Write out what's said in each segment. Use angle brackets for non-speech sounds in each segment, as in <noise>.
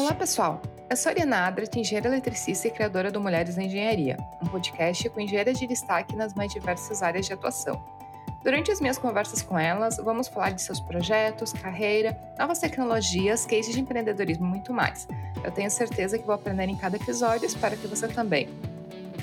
Olá, pessoal! Eu sou Ariana Adret, engenheira eletricista e criadora do Mulheres na Engenharia, um podcast com engenheiras de destaque nas mais diversas áreas de atuação. Durante as minhas conversas com elas, vamos falar de seus projetos, carreira, novas tecnologias, cases de empreendedorismo e muito mais. Eu tenho certeza que vou aprender em cada episódio, espero que você também.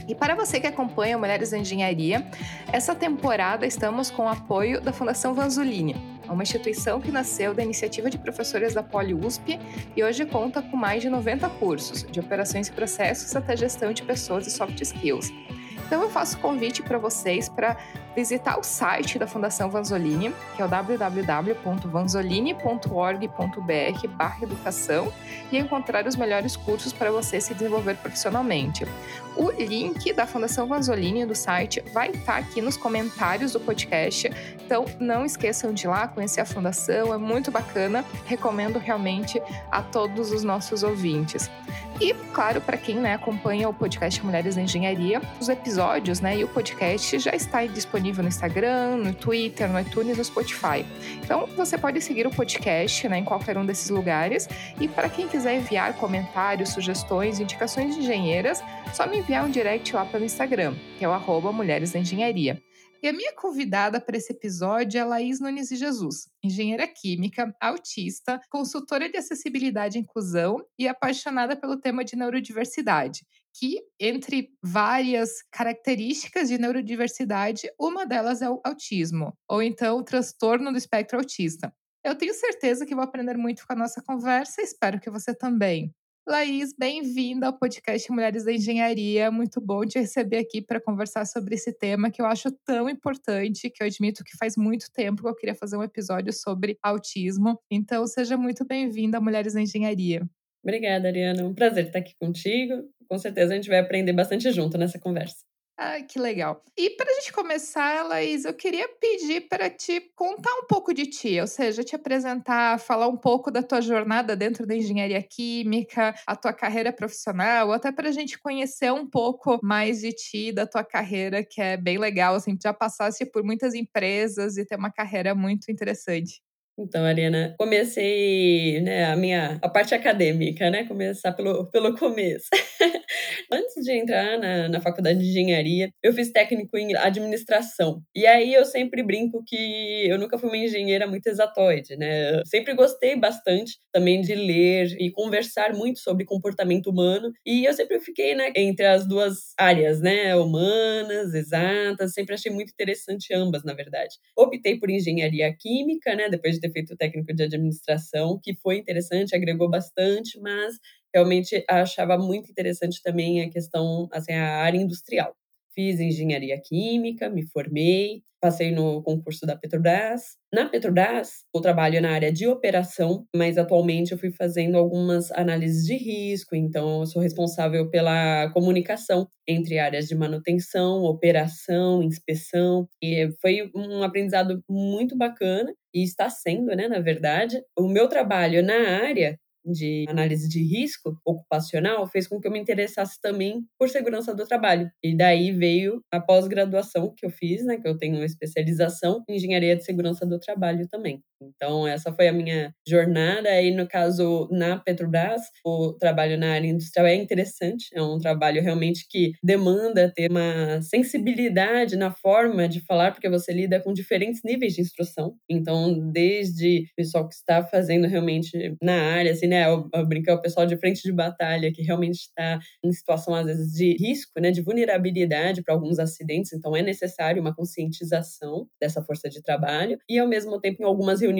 E para você que acompanha Mulheres na Engenharia, essa temporada estamos com o apoio da Fundação Vanzolini, uma instituição que nasceu da iniciativa de professores da Poli USP e hoje conta com mais de 90 cursos, de operações e processos até gestão de pessoas e soft skills. Então eu faço convite para vocês para visitar o site da Fundação Vanzolini, que é o www.vanzolini.org.br/educação e encontrar os melhores cursos para você se desenvolver profissionalmente. O link da Fundação Vanzolini do site vai estar aqui nos comentários do podcast, então não esqueçam de ir lá conhecer a fundação, é muito bacana, recomendo realmente a todos os nossos ouvintes. E, claro, para quem né, acompanha o podcast Mulheres na Engenharia, os episódios né, e o podcast já está disponível no Instagram, no Twitter, no iTunes no Spotify. Então, você pode seguir o podcast né, em qualquer um desses lugares. E para quem quiser enviar comentários, sugestões, indicações de engenheiras, só me enviar um direct lá pelo Instagram, que é o arroba Mulheres da Engenharia. E a minha convidada para esse episódio é Laís Nunes de Jesus, engenheira química, autista, consultora de acessibilidade e inclusão e apaixonada pelo tema de neurodiversidade, que, entre várias características de neurodiversidade, uma delas é o autismo, ou então o transtorno do espectro autista. Eu tenho certeza que vou aprender muito com a nossa conversa espero que você também. Laís, bem-vinda ao podcast Mulheres da Engenharia. Muito bom te receber aqui para conversar sobre esse tema que eu acho tão importante, que eu admito que faz muito tempo que eu queria fazer um episódio sobre autismo. Então, seja muito bem-vinda a Mulheres da Engenharia. Obrigada, Ariana. Um prazer estar aqui contigo. Com certeza a gente vai aprender bastante junto nessa conversa. Ah, que legal. E para a gente começar, Laís, eu queria pedir para te contar um pouco de ti, ou seja, te apresentar, falar um pouco da tua jornada dentro da engenharia química, a tua carreira profissional, até para a gente conhecer um pouco mais de ti, da tua carreira, que é bem legal, assim, já passasse por muitas empresas e ter uma carreira muito interessante. Então, Ariana, comecei né, a minha a parte acadêmica, né? Começar pelo, pelo começo. <laughs> Antes de entrar na, na faculdade de engenharia, eu fiz técnico em administração. E aí eu sempre brinco que eu nunca fui uma engenheira muito exatoide, né? Eu sempre gostei bastante também de ler e conversar muito sobre comportamento humano. E eu sempre fiquei né, entre as duas áreas, né? Humanas, exatas. Sempre achei muito interessante ambas, na verdade. Optei por engenharia química, né? Depois de ter feito o técnico de administração, que foi interessante, agregou bastante, mas realmente achava muito interessante também a questão, assim, a área industrial. Fiz engenharia química, me formei, passei no concurso da Petrobras. Na Petrobras, eu trabalho na área de operação, mas atualmente eu fui fazendo algumas análises de risco, então eu sou responsável pela comunicação entre áreas de manutenção, operação, inspeção, e foi um aprendizado muito bacana e está sendo, né, na verdade. O meu trabalho na área de análise de risco ocupacional fez com que eu me interessasse também por segurança do trabalho. E daí veio a pós-graduação que eu fiz, né, que eu tenho uma especialização em engenharia de segurança do trabalho também. Então, essa foi a minha jornada. Aí, no caso, na Petrobras, o trabalho na área industrial é interessante, é um trabalho realmente que demanda ter uma sensibilidade na forma de falar, porque você lida com diferentes níveis de instrução. Então, desde o pessoal que está fazendo realmente na área, assim, né, eu, eu brinco, é o pessoal de frente de batalha, que realmente está em situação, às vezes, de risco, né, de vulnerabilidade para alguns acidentes. Então, é necessário uma conscientização dessa força de trabalho e, ao mesmo tempo, em algumas reuniões,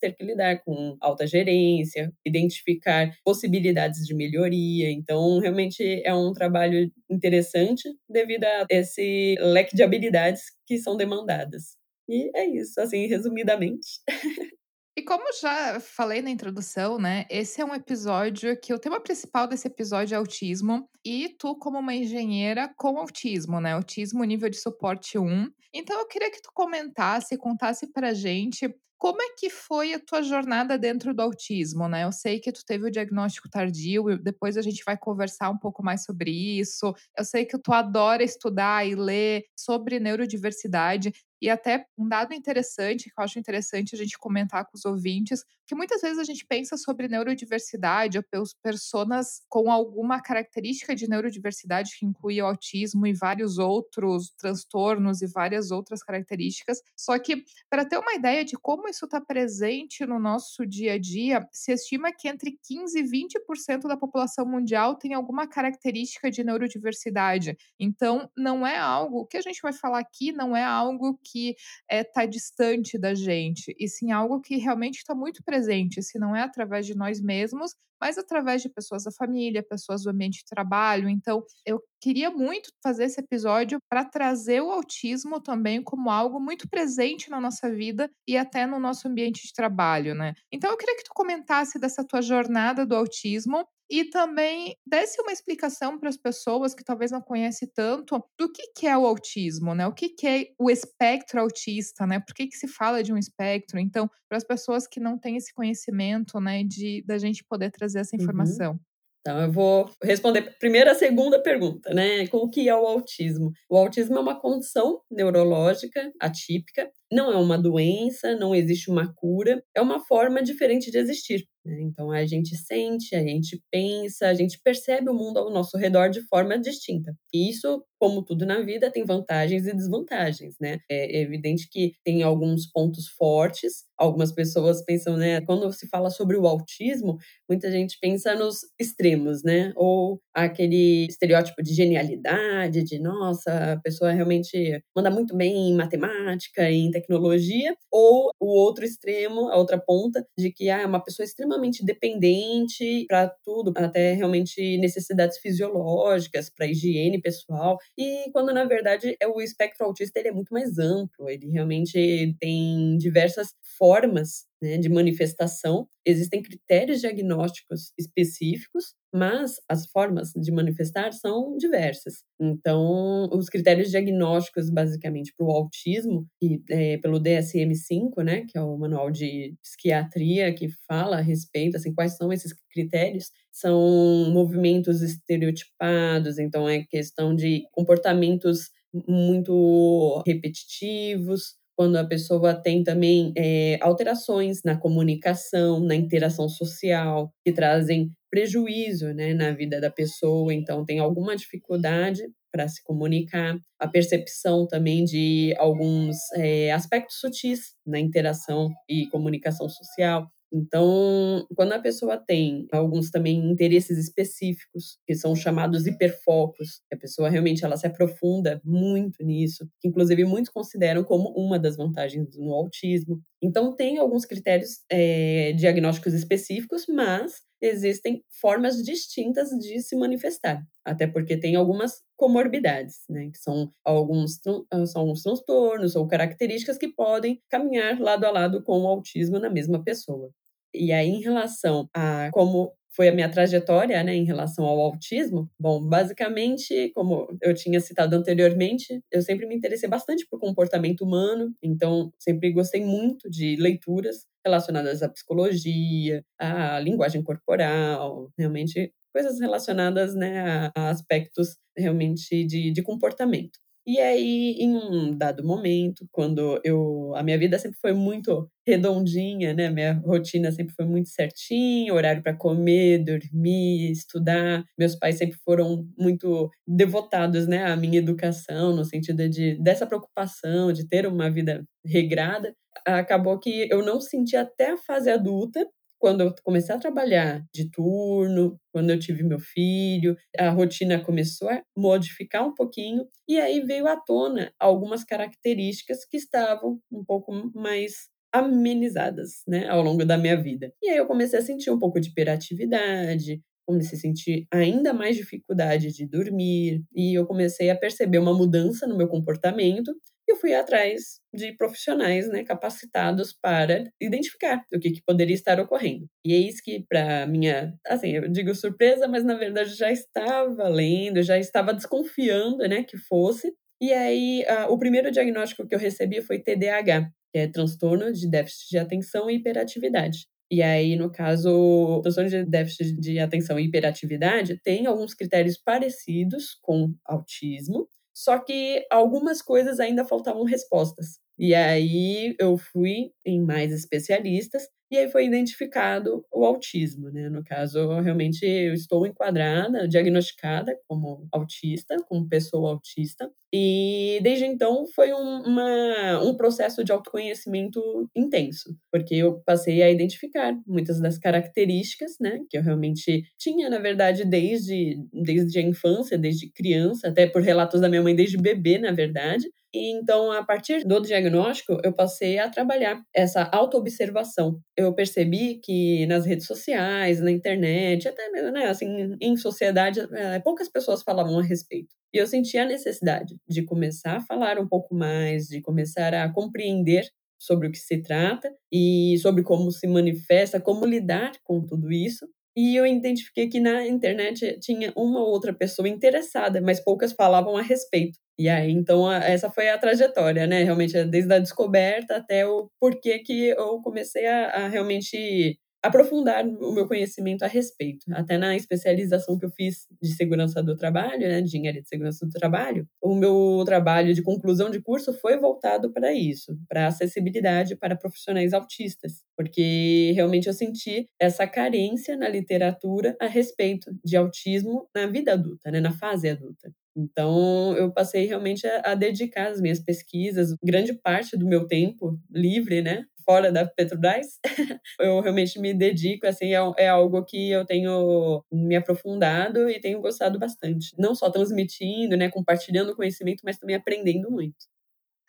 ter que lidar com alta gerência, identificar possibilidades de melhoria. Então, realmente é um trabalho interessante devido a esse leque de habilidades que são demandadas. E é isso, assim, resumidamente. <laughs> E como já falei na introdução, né? Esse é um episódio que o tema principal desse episódio é autismo. E tu, como uma engenheira com autismo, né? Autismo nível de suporte 1. Então eu queria que tu comentasse, contasse pra gente como é que foi a tua jornada dentro do autismo, né? Eu sei que tu teve o diagnóstico tardio depois a gente vai conversar um pouco mais sobre isso. Eu sei que tu adora estudar e ler sobre neurodiversidade. E até um dado interessante, que eu acho interessante a gente comentar com os ouvintes, que muitas vezes a gente pensa sobre neurodiversidade ou pessoas com alguma característica de neurodiversidade que inclui o autismo e vários outros transtornos e várias outras características. Só que, para ter uma ideia de como isso está presente no nosso dia a dia, se estima que entre 15 e 20% da população mundial tem alguma característica de neurodiversidade. Então, não é algo, o que a gente vai falar aqui não é algo que está é, tá distante da gente, e sim algo que realmente está muito presente, se não é através de nós mesmos, mas através de pessoas da família, pessoas do ambiente de trabalho. Então, eu queria muito fazer esse episódio para trazer o autismo também como algo muito presente na nossa vida e até no nosso ambiente de trabalho, né? Então, eu queria que tu comentasse dessa tua jornada do autismo e também desse uma explicação para as pessoas que talvez não conhecem tanto do que, que é o autismo, né? O que, que é o espectro autista, né? Por que, que se fala de um espectro? Então, para as pessoas que não têm esse conhecimento, né, de da gente poder trazer essa uhum. informação. Uhum. Então, eu vou responder primeiro a segunda pergunta, né? Com o que é o autismo? O autismo é uma condição neurológica atípica, não é uma doença, não existe uma cura, é uma forma diferente de existir. Né? Então, a gente sente, a gente pensa, a gente percebe o mundo ao nosso redor de forma distinta. E isso, como tudo na vida, tem vantagens e desvantagens, né? É evidente que tem alguns pontos fortes. Algumas pessoas pensam, né? Quando se fala sobre o autismo, muita gente pensa nos extremos, né? Ou aquele estereótipo de genialidade, de nossa, a pessoa realmente manda muito bem em matemática, em tecnologia, ou o outro extremo, a outra ponta, de que ah, é uma pessoa extremamente dependente para tudo, até realmente necessidades fisiológicas, para higiene pessoal. E quando na verdade é o espectro autista ele é muito mais amplo, ele realmente tem diversas formas né, de manifestação. Existem critérios diagnósticos específicos, mas as formas de manifestar são diversas. Então, os critérios diagnósticos, basicamente, para o autismo, que é pelo DSM-5, né, que é o manual de psiquiatria que fala a respeito, assim, quais são esses critérios, são movimentos estereotipados, então é questão de comportamentos muito repetitivos, quando a pessoa tem também é, alterações na comunicação, na interação social, que trazem prejuízo né, na vida da pessoa, então tem alguma dificuldade para se comunicar, a percepção também de alguns é, aspectos sutis na interação e comunicação social. Então, quando a pessoa tem alguns também interesses específicos, que são chamados hiperfocos, a pessoa realmente ela se aprofunda muito nisso, que inclusive muitos consideram como uma das vantagens no autismo. Então, tem alguns critérios é, diagnósticos específicos, mas existem formas distintas de se manifestar, até porque tem algumas comorbidades, né, que são alguns, são alguns transtornos ou características que podem caminhar lado a lado com o autismo na mesma pessoa. E aí, em relação a como foi a minha trajetória né, em relação ao autismo? Bom, basicamente, como eu tinha citado anteriormente, eu sempre me interessei bastante por comportamento humano, então sempre gostei muito de leituras relacionadas à psicologia, à linguagem corporal, realmente coisas relacionadas né, a, aspectos realmente de, de comportamento. E aí, em um dado momento, quando eu. A minha vida sempre foi muito redondinha, né? Minha rotina sempre foi muito certinha, horário para comer, dormir, estudar. Meus pais sempre foram muito devotados, né, à minha educação, no sentido de dessa preocupação de ter uma vida regrada. Acabou que eu não senti até a fase adulta quando eu comecei a trabalhar de turno, quando eu tive meu filho, a rotina começou a modificar um pouquinho e aí veio à tona algumas características que estavam um pouco mais amenizadas, né, ao longo da minha vida. E aí eu comecei a sentir um pouco de hiperatividade, comecei a sentir ainda mais dificuldade de dormir e eu comecei a perceber uma mudança no meu comportamento eu fui atrás de profissionais né, capacitados para identificar o que, que poderia estar ocorrendo. E eis que, para minha, assim, eu digo surpresa, mas na verdade já estava lendo, já estava desconfiando né, que fosse. E aí, o primeiro diagnóstico que eu recebi foi TDAH, que é transtorno de déficit de atenção e hiperatividade. E aí, no caso, transtorno de déficit de atenção e hiperatividade tem alguns critérios parecidos com autismo, só que algumas coisas ainda faltavam respostas. E aí eu fui em mais especialistas e aí foi identificado o autismo, né? No caso, realmente eu estou enquadrada, diagnosticada como autista, como pessoa autista. E desde então foi um, uma, um processo de autoconhecimento intenso, porque eu passei a identificar muitas das características, né, que eu realmente tinha, na verdade, desde, desde a infância, desde criança, até por relatos da minha mãe desde bebê, na verdade. E então, a partir do diagnóstico, eu passei a trabalhar essa autoobservação. Eu percebi que nas redes sociais, na internet, até mesmo, né, assim, em sociedade, é, poucas pessoas falavam a respeito. E eu senti a necessidade de começar a falar um pouco mais, de começar a compreender sobre o que se trata e sobre como se manifesta, como lidar com tudo isso. E eu identifiquei que na internet tinha uma ou outra pessoa interessada, mas poucas falavam a respeito. E aí, então, essa foi a trajetória, né? Realmente, desde a descoberta até o porquê que eu comecei a, a realmente aprofundar o meu conhecimento a respeito. Até na especialização que eu fiz de segurança do trabalho, né, de engenharia de segurança do trabalho, o meu trabalho de conclusão de curso foi voltado para isso, para acessibilidade para profissionais autistas, porque realmente eu senti essa carência na literatura a respeito de autismo na vida adulta, né, na fase adulta. Então, eu passei realmente a, a, dedicar as minhas pesquisas, grande parte do meu tempo livre, né, fora da Petrobras, <laughs> eu realmente me dedico, assim, é, é algo que eu tenho me aprofundado e tenho gostado bastante. Não só transmitindo, né, compartilhando conhecimento, mas também aprendendo muito.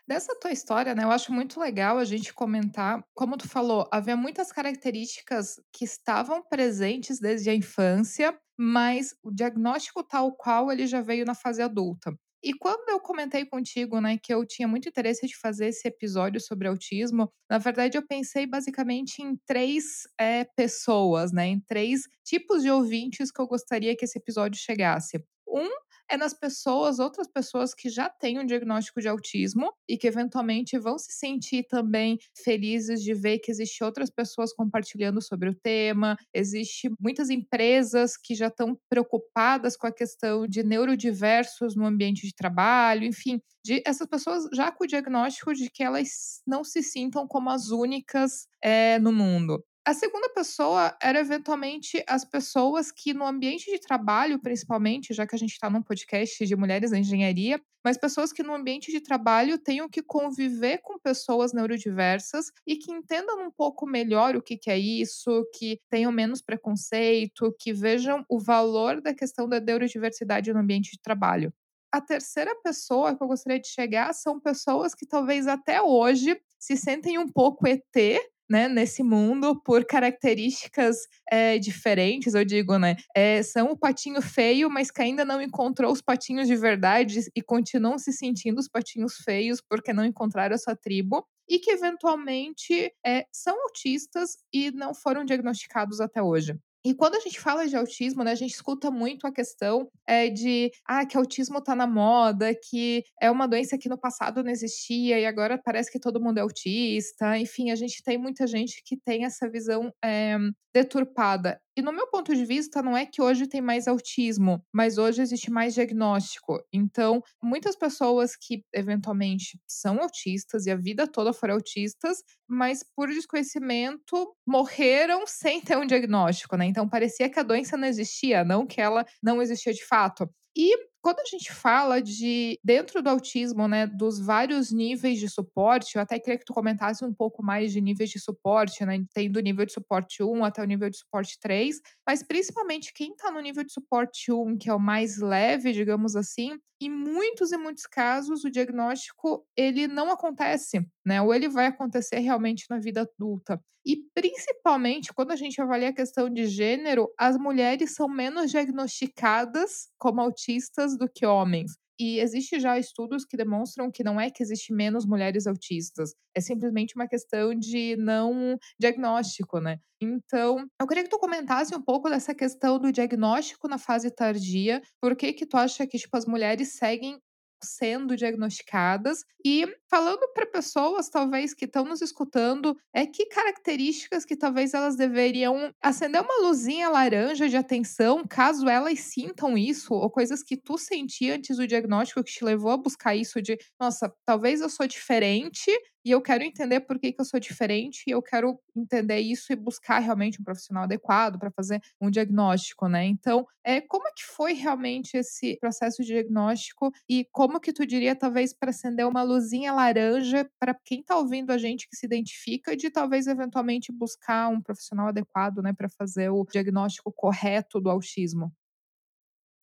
Dessa tua história, né, eu acho muito legal a gente comentar, como tu falou, havia muitas características que estavam presentes desde a infância, mas o diagnóstico tal qual ele já veio na fase adulta. E quando eu comentei contigo, né, que eu tinha muito interesse de fazer esse episódio sobre autismo, na verdade eu pensei basicamente em três é, pessoas, né, em três tipos de ouvintes que eu gostaria que esse episódio chegasse. Um é nas pessoas, outras pessoas que já têm um diagnóstico de autismo e que eventualmente vão se sentir também felizes de ver que existe outras pessoas compartilhando sobre o tema. Existe muitas empresas que já estão preocupadas com a questão de neurodiversos no ambiente de trabalho, enfim, de essas pessoas já com o diagnóstico de que elas não se sintam como as únicas é, no mundo. A segunda pessoa era eventualmente as pessoas que no ambiente de trabalho, principalmente, já que a gente está num podcast de mulheres na engenharia, mas pessoas que no ambiente de trabalho tenham que conviver com pessoas neurodiversas e que entendam um pouco melhor o que, que é isso, que tenham menos preconceito, que vejam o valor da questão da neurodiversidade no ambiente de trabalho. A terceira pessoa que eu gostaria de chegar são pessoas que talvez até hoje se sentem um pouco ET né, nesse mundo por características é, diferentes, eu digo, né? É, são o patinho feio, mas que ainda não encontrou os patinhos de verdade e continuam se sentindo os patinhos feios porque não encontraram a sua tribo. E que eventualmente é, são autistas e não foram diagnosticados até hoje. E quando a gente fala de autismo, né, a gente escuta muito a questão é, de ah, que autismo está na moda, que é uma doença que no passado não existia e agora parece que todo mundo é autista. Enfim, a gente tem muita gente que tem essa visão é, deturpada. E no meu ponto de vista, não é que hoje tem mais autismo, mas hoje existe mais diagnóstico. Então, muitas pessoas que eventualmente são autistas e a vida toda foram autistas, mas por desconhecimento morreram sem ter um diagnóstico, né? Então parecia que a doença não existia, não que ela não existia de fato. E quando a gente fala de, dentro do autismo, né, dos vários níveis de suporte, eu até queria que tu comentasse um pouco mais de níveis de suporte, né? Tem do nível de suporte 1 até o nível de suporte 3, mas principalmente quem está no nível de suporte 1, que é o mais leve, digamos assim, em muitos e muitos casos o diagnóstico ele não acontece, né? Ou ele vai acontecer realmente na vida adulta. E principalmente quando a gente avalia a questão de gênero, as mulheres são menos diagnosticadas como autistas do que homens. E existe já estudos que demonstram que não é que existe menos mulheres autistas, é simplesmente uma questão de não diagnóstico, né? Então, eu queria que tu comentasse um pouco dessa questão do diagnóstico na fase tardia. Por que que tu acha que tipo as mulheres seguem sendo diagnosticadas. E falando para pessoas talvez que estão nos escutando, é que características que talvez elas deveriam acender uma luzinha laranja de atenção, caso elas sintam isso ou coisas que tu sentia antes do diagnóstico que te levou a buscar isso de, nossa, talvez eu sou diferente e eu quero entender por que, que eu sou diferente e eu quero entender isso e buscar realmente um profissional adequado para fazer um diagnóstico, né? Então, é, como é que foi realmente esse processo de diagnóstico e como que tu diria, talvez, para acender uma luzinha laranja para quem está ouvindo a gente que se identifica de talvez eventualmente buscar um profissional adequado, né, para fazer o diagnóstico correto do autismo?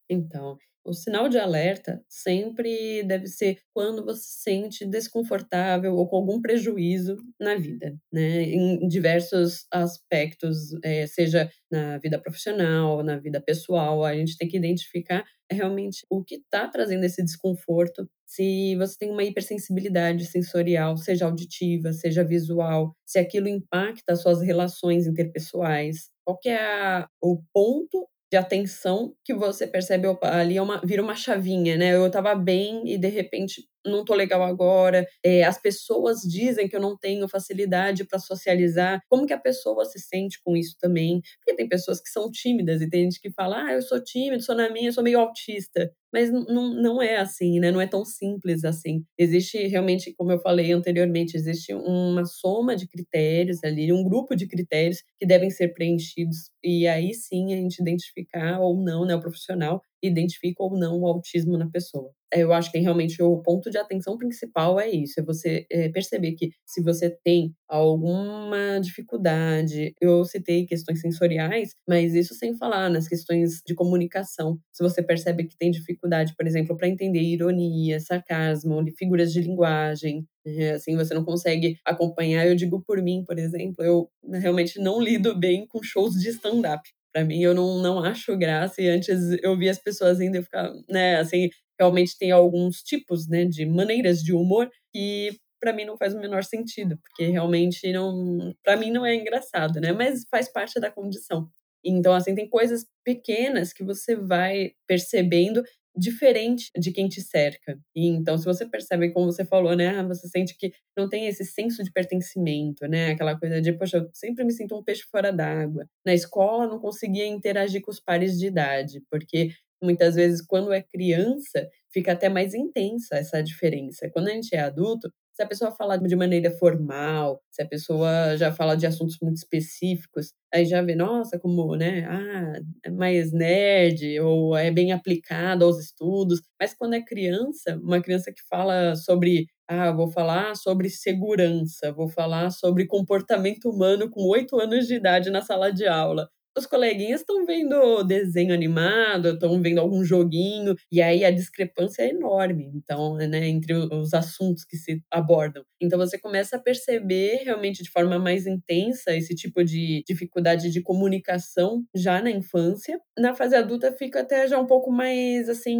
Então, o sinal de alerta sempre deve ser quando você se sente desconfortável ou com algum prejuízo na vida, né, em diversos aspectos, eh, seja na vida profissional, na vida pessoal, a gente tem que identificar realmente o que está trazendo esse desconforto. Se você tem uma hipersensibilidade sensorial, seja auditiva, seja visual, se aquilo impacta as suas relações interpessoais, qual que é a o ponto de atenção que você percebe, opa, ali é uma vira uma chavinha, né, eu estava bem e de repente não estou legal agora, eh, as pessoas dizem que eu não tenho facilidade para socializar, como que a pessoa se sente com isso também? Porque tem pessoas que são tímidas e tem gente que fala: "Ah, eu sou tímido, sou na minha, sou meio autista", mas não não é assim, né, não é tão simples assim. Existe realmente, como eu falei anteriormente, existe uma soma de critérios ali, um grupo de critérios que devem ser preenchidos, e aí sim a gente identificar ou não, né, o profissional identifica ou não o autismo na pessoa. Eu acho que realmente o ponto de atenção principal é isso, é você, eh, perceber que se você tem alguma dificuldade eu citei questões sensoriais, mas isso sem falar nas questões de comunicação. Se você percebe que tem dificuldade, por exemplo, para entender ironia, sarcasmo, figuras de linguagem, eh, assim, você não consegue acompanhar eu digo por mim, por exemplo, eu realmente não lido bem com shows de stand-up. Para mim eu não não acho graça e antes eu via as pessoas eu ficava, né, assim, realmente tem alguns tipos, né, de maneiras de humor que para mim não faz o menor sentido, porque realmente não para mim não é engraçado, né, mas faz parte da condição. Então, assim, tem coisas pequenas que você vai percebendo diferente de quem te cerca. E então se você percebe, como você falou, né, ah, você sente que não tem esse senso de pertencimento, né, aquela coisa de: "Poxa, eu sempre me sinto um peixe fora d'água". Na escola não conseguia interagir com os pares de idade, porque muitas vezes quando é criança, fica até mais intensa essa diferença. Quando a gente é adulto, se a pessoa fala de maneira formal, se a pessoa já fala de assuntos muito específicos, aí já vê, nossa, como, né, ah, é mais nerd ou é bem aplicado aos estudos. Mas quando é criança, uma criança que fala sobre, ah, vou falar sobre segurança, vou falar sobre comportamento humano com 8 anos de idade na sala de aula os coleguinhas estão vendo desenho animado, estão vendo algum joguinho, e aí a discrepância é enorme, então, né, entre os assuntos que se abordam. Então você começa a perceber realmente de forma mais intensa esse tipo de dificuldade de comunicação já na infância. Na fase adulta fica até já um pouco mais assim,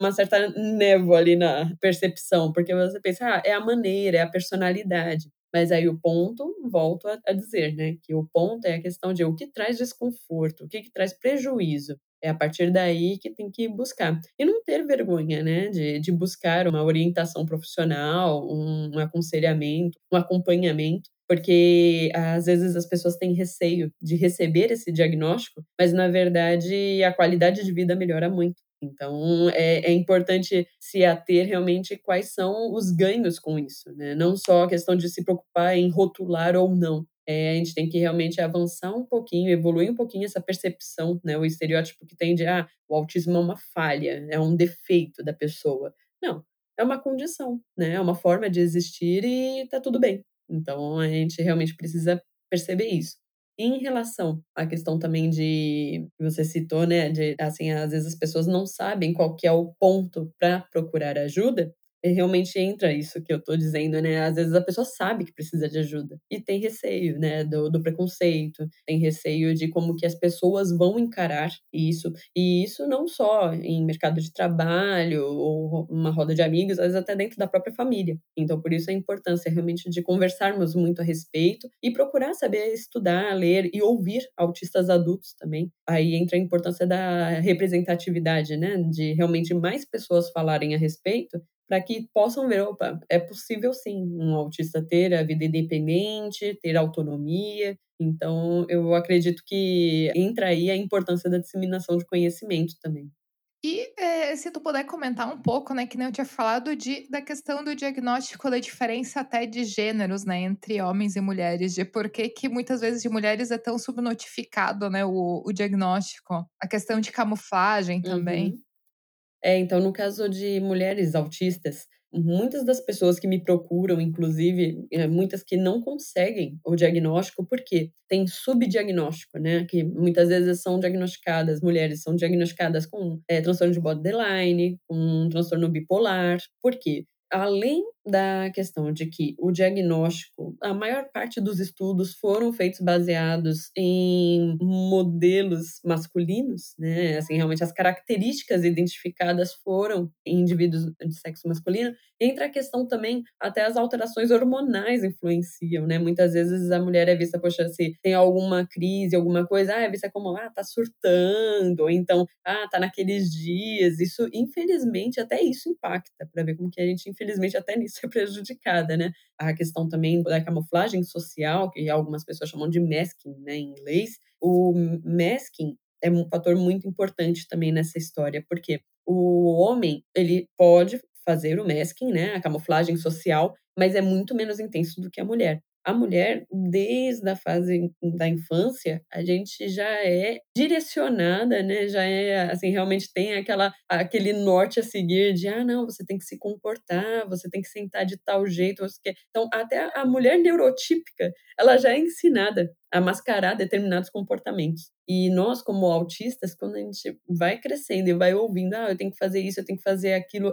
uma certa névoa ali na percepção, porque você pensa, ah, é a maneira, é a personalidade. Mas aí o ponto, volto a a dizer, né, que o ponto é a questão de o que traz desconforto, o que que traz prejuízo. É a partir daí que tem que buscar. E não ter vergonha, né, de de buscar uma orientação profissional, um aconselhamento, um acompanhamento, porque às vezes as pessoas têm receio de receber esse diagnóstico, mas na verdade a qualidade de vida melhora muito. Então é é importante se ater realmente quais são os ganhos com isso, né, não só a questão de se preocupar em rotular ou não. Eh, a gente tem que realmente avançar um pouquinho, evoluir um pouquinho essa percepção, né, o estereótipo que tem de: "Ah, o autismo é uma falha, é um defeito da pessoa". Não, é uma condição, né, é uma forma de existir e está tudo bem. Então a gente realmente precisa perceber isso. Em relação à questão também de você citou, né, de assim, às vezes as pessoas não sabem qual que é o ponto para procurar ajuda, realmente entra isso que eu estou dizendo, né, às vezes a pessoa sabe que precisa de ajuda e tem receio, né, do do preconceito, tem receio de como que as pessoas vão encarar isso. E isso não só em mercado de trabalho ou uma roda de amigos, às vezes até dentro da própria família. Então por isso a importância realmente de conversarmos muito a respeito e procurar saber estudar, ler e ouvir autistas adultos também. Aí entra a importância da representatividade, né, de realmente mais pessoas falarem a respeito, para que possam ver: "Opa, é possível sim, um autista ter a vida independente, ter autonomia". Então eu acredito que entra aí a importância da disseminação de conhecimento também. E, eh, se tu puder comentar um pouco, né, que nem eu tinha falado de da questão do diagnóstico da diferença até de gêneros, né, entre homens e mulheres, de por que que muitas vezes de mulheres é tão subnotificado, né, o o diagnóstico. A questão de camuflagem também. Uhum. É, então no caso de mulheres autistas, muitas das pessoas que me procuram, inclusive, eh, muitas que não conseguem o diagnóstico, porque tem subdiagnóstico, né, que muitas vezes são diagnosticadas mulheres são diagnosticadas com, eh, transtorno de borderline, com transtorno bipolar. Por quê? Além da questão de que o diagnóstico a maior parte dos estudos foram feitos baseados em modelos masculinos, né, assim, realmente as características identificadas foram em indivíduos de sexo masculino, entra a questão também até as alterações hormonais influenciam, né, muitas vezes a mulher é vista, poxa, se tem alguma crise, alguma coisa, ah, é vista como, ah, tá surtando, ou então, ah, tá naqueles dias, isso infelizmente até isso impacta, para ver como que a gente infelizmente até nisso é prejudicada, né. A questão também da camuflagem social, que algumas pessoas chamam de masking, né, em inglês. O masking é um fator muito importante também nessa história, porque o homem, ele pode fazer o masking, né, a camuflagem social, mas é muito menos intenso do que a mulher. A mulher, desde a fase da infância, a gente já é direcionada, né, já é assim, realmente tem aquela aquele norte a seguir de: "Ah, não, você tem que se comportar, você tem que sentar de tal jeito, você quer" então até a mulher neurotípica, ela já é ensinada a mascarar determinados comportamentos. E nós, como autistas, quando a gente vai crescendo e vai ouvindo: "Ah, eu tenho que fazer isso, eu tenho que fazer aquilo",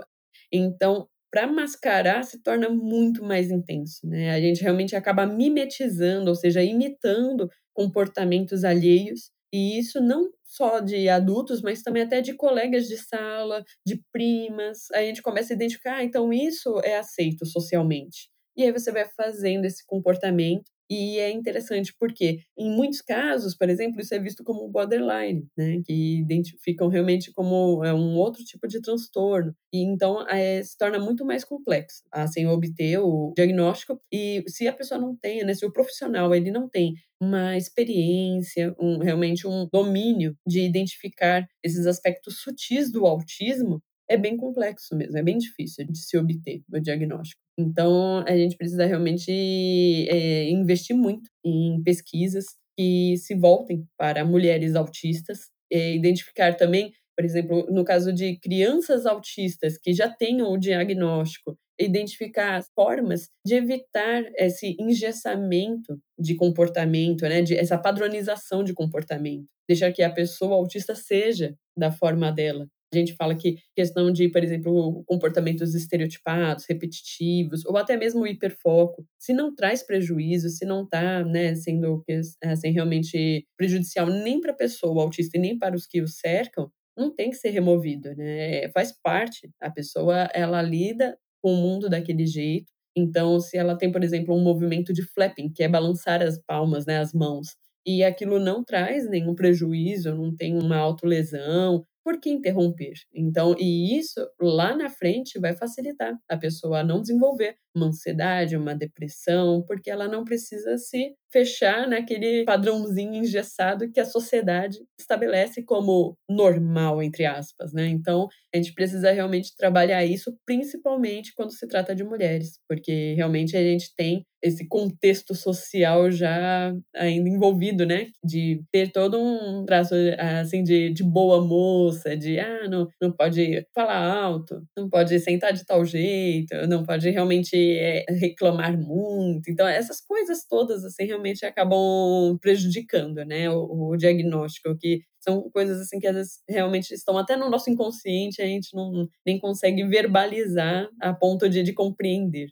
então para mascarar se torna muito mais intenso, né. A gente realmente acaba mimetizando, ou seja, imitando comportamentos alheios, e isso não só de adultos, mas também até de colegas de sala, de primas. A gente começa a identificar: "Ah, então isso é aceito socialmente". E aí você vai fazendo esse comportamento e é interessante porque, em muitos casos, por exemplo, isso é visto como borderline, né, que identificam realmente como é um outro tipo de transtorno. E então, eh, se torna muito mais complexo, assim, obter o diagnóstico. E se a pessoa não tem, né, se o profissional ele não tem uma experiência, um realmente um domínio de identificar esses aspectos sutis do autismo, é bem complexo mesmo, é bem difícil de se obter o diagnóstico. Então, a gente precisa realmente, eh, investir muito em pesquisas que se voltem para mulheres autistas, eh, identificar também, por exemplo, no caso de crianças autistas que já tenham o diagnóstico, identificar formas de evitar esse engessamento de comportamento, né, de essa padronização de comportamento. Deixar que a pessoa autista seja da forma dela. A gente fala que questão de, por exemplo, comportamentos estereotipados, repetitivos, ou até mesmo o hiperfoco, se não traz prejuízo, se não está né, sendo assim, realmente prejudicial nem para a pessoa autista e nem para os que o cercam, não tem que ser removido, né? Faz parte. A pessoa, ela lida com o mundo daquele jeito. Então, se ela tem, por exemplo, um movimento de flapping, que é balançar as palmas, né, as mãos, e aquilo não traz nenhum prejuízo, não tem uma autolesão, por que interromper? Então, e isso lá na frente vai facilitar a pessoa a não desenvolver uma ansiedade, uma depressão, porque ela não precisa se fechar naquele padrãozinho engessado que a sociedade estabelece como normal, entre aspas, né? Então, a gente precisa realmente trabalhar isso, principalmente quando se trata de mulheres, porque realmente a gente tem esse contexto social já ainda envolvido, né? De ter todo um traço, assim, de, de boa moça, de, ah, não, não pode falar alto, não pode sentar de tal jeito, não pode realmente é, reclamar muito. Então, essas coisas todas, assim, realmente acabam prejudicando, né, o, o diagnóstico, que são coisas assim que às vezes realmente estão até no nosso inconsciente, a gente não nem consegue verbalizar a ponto de, de compreender.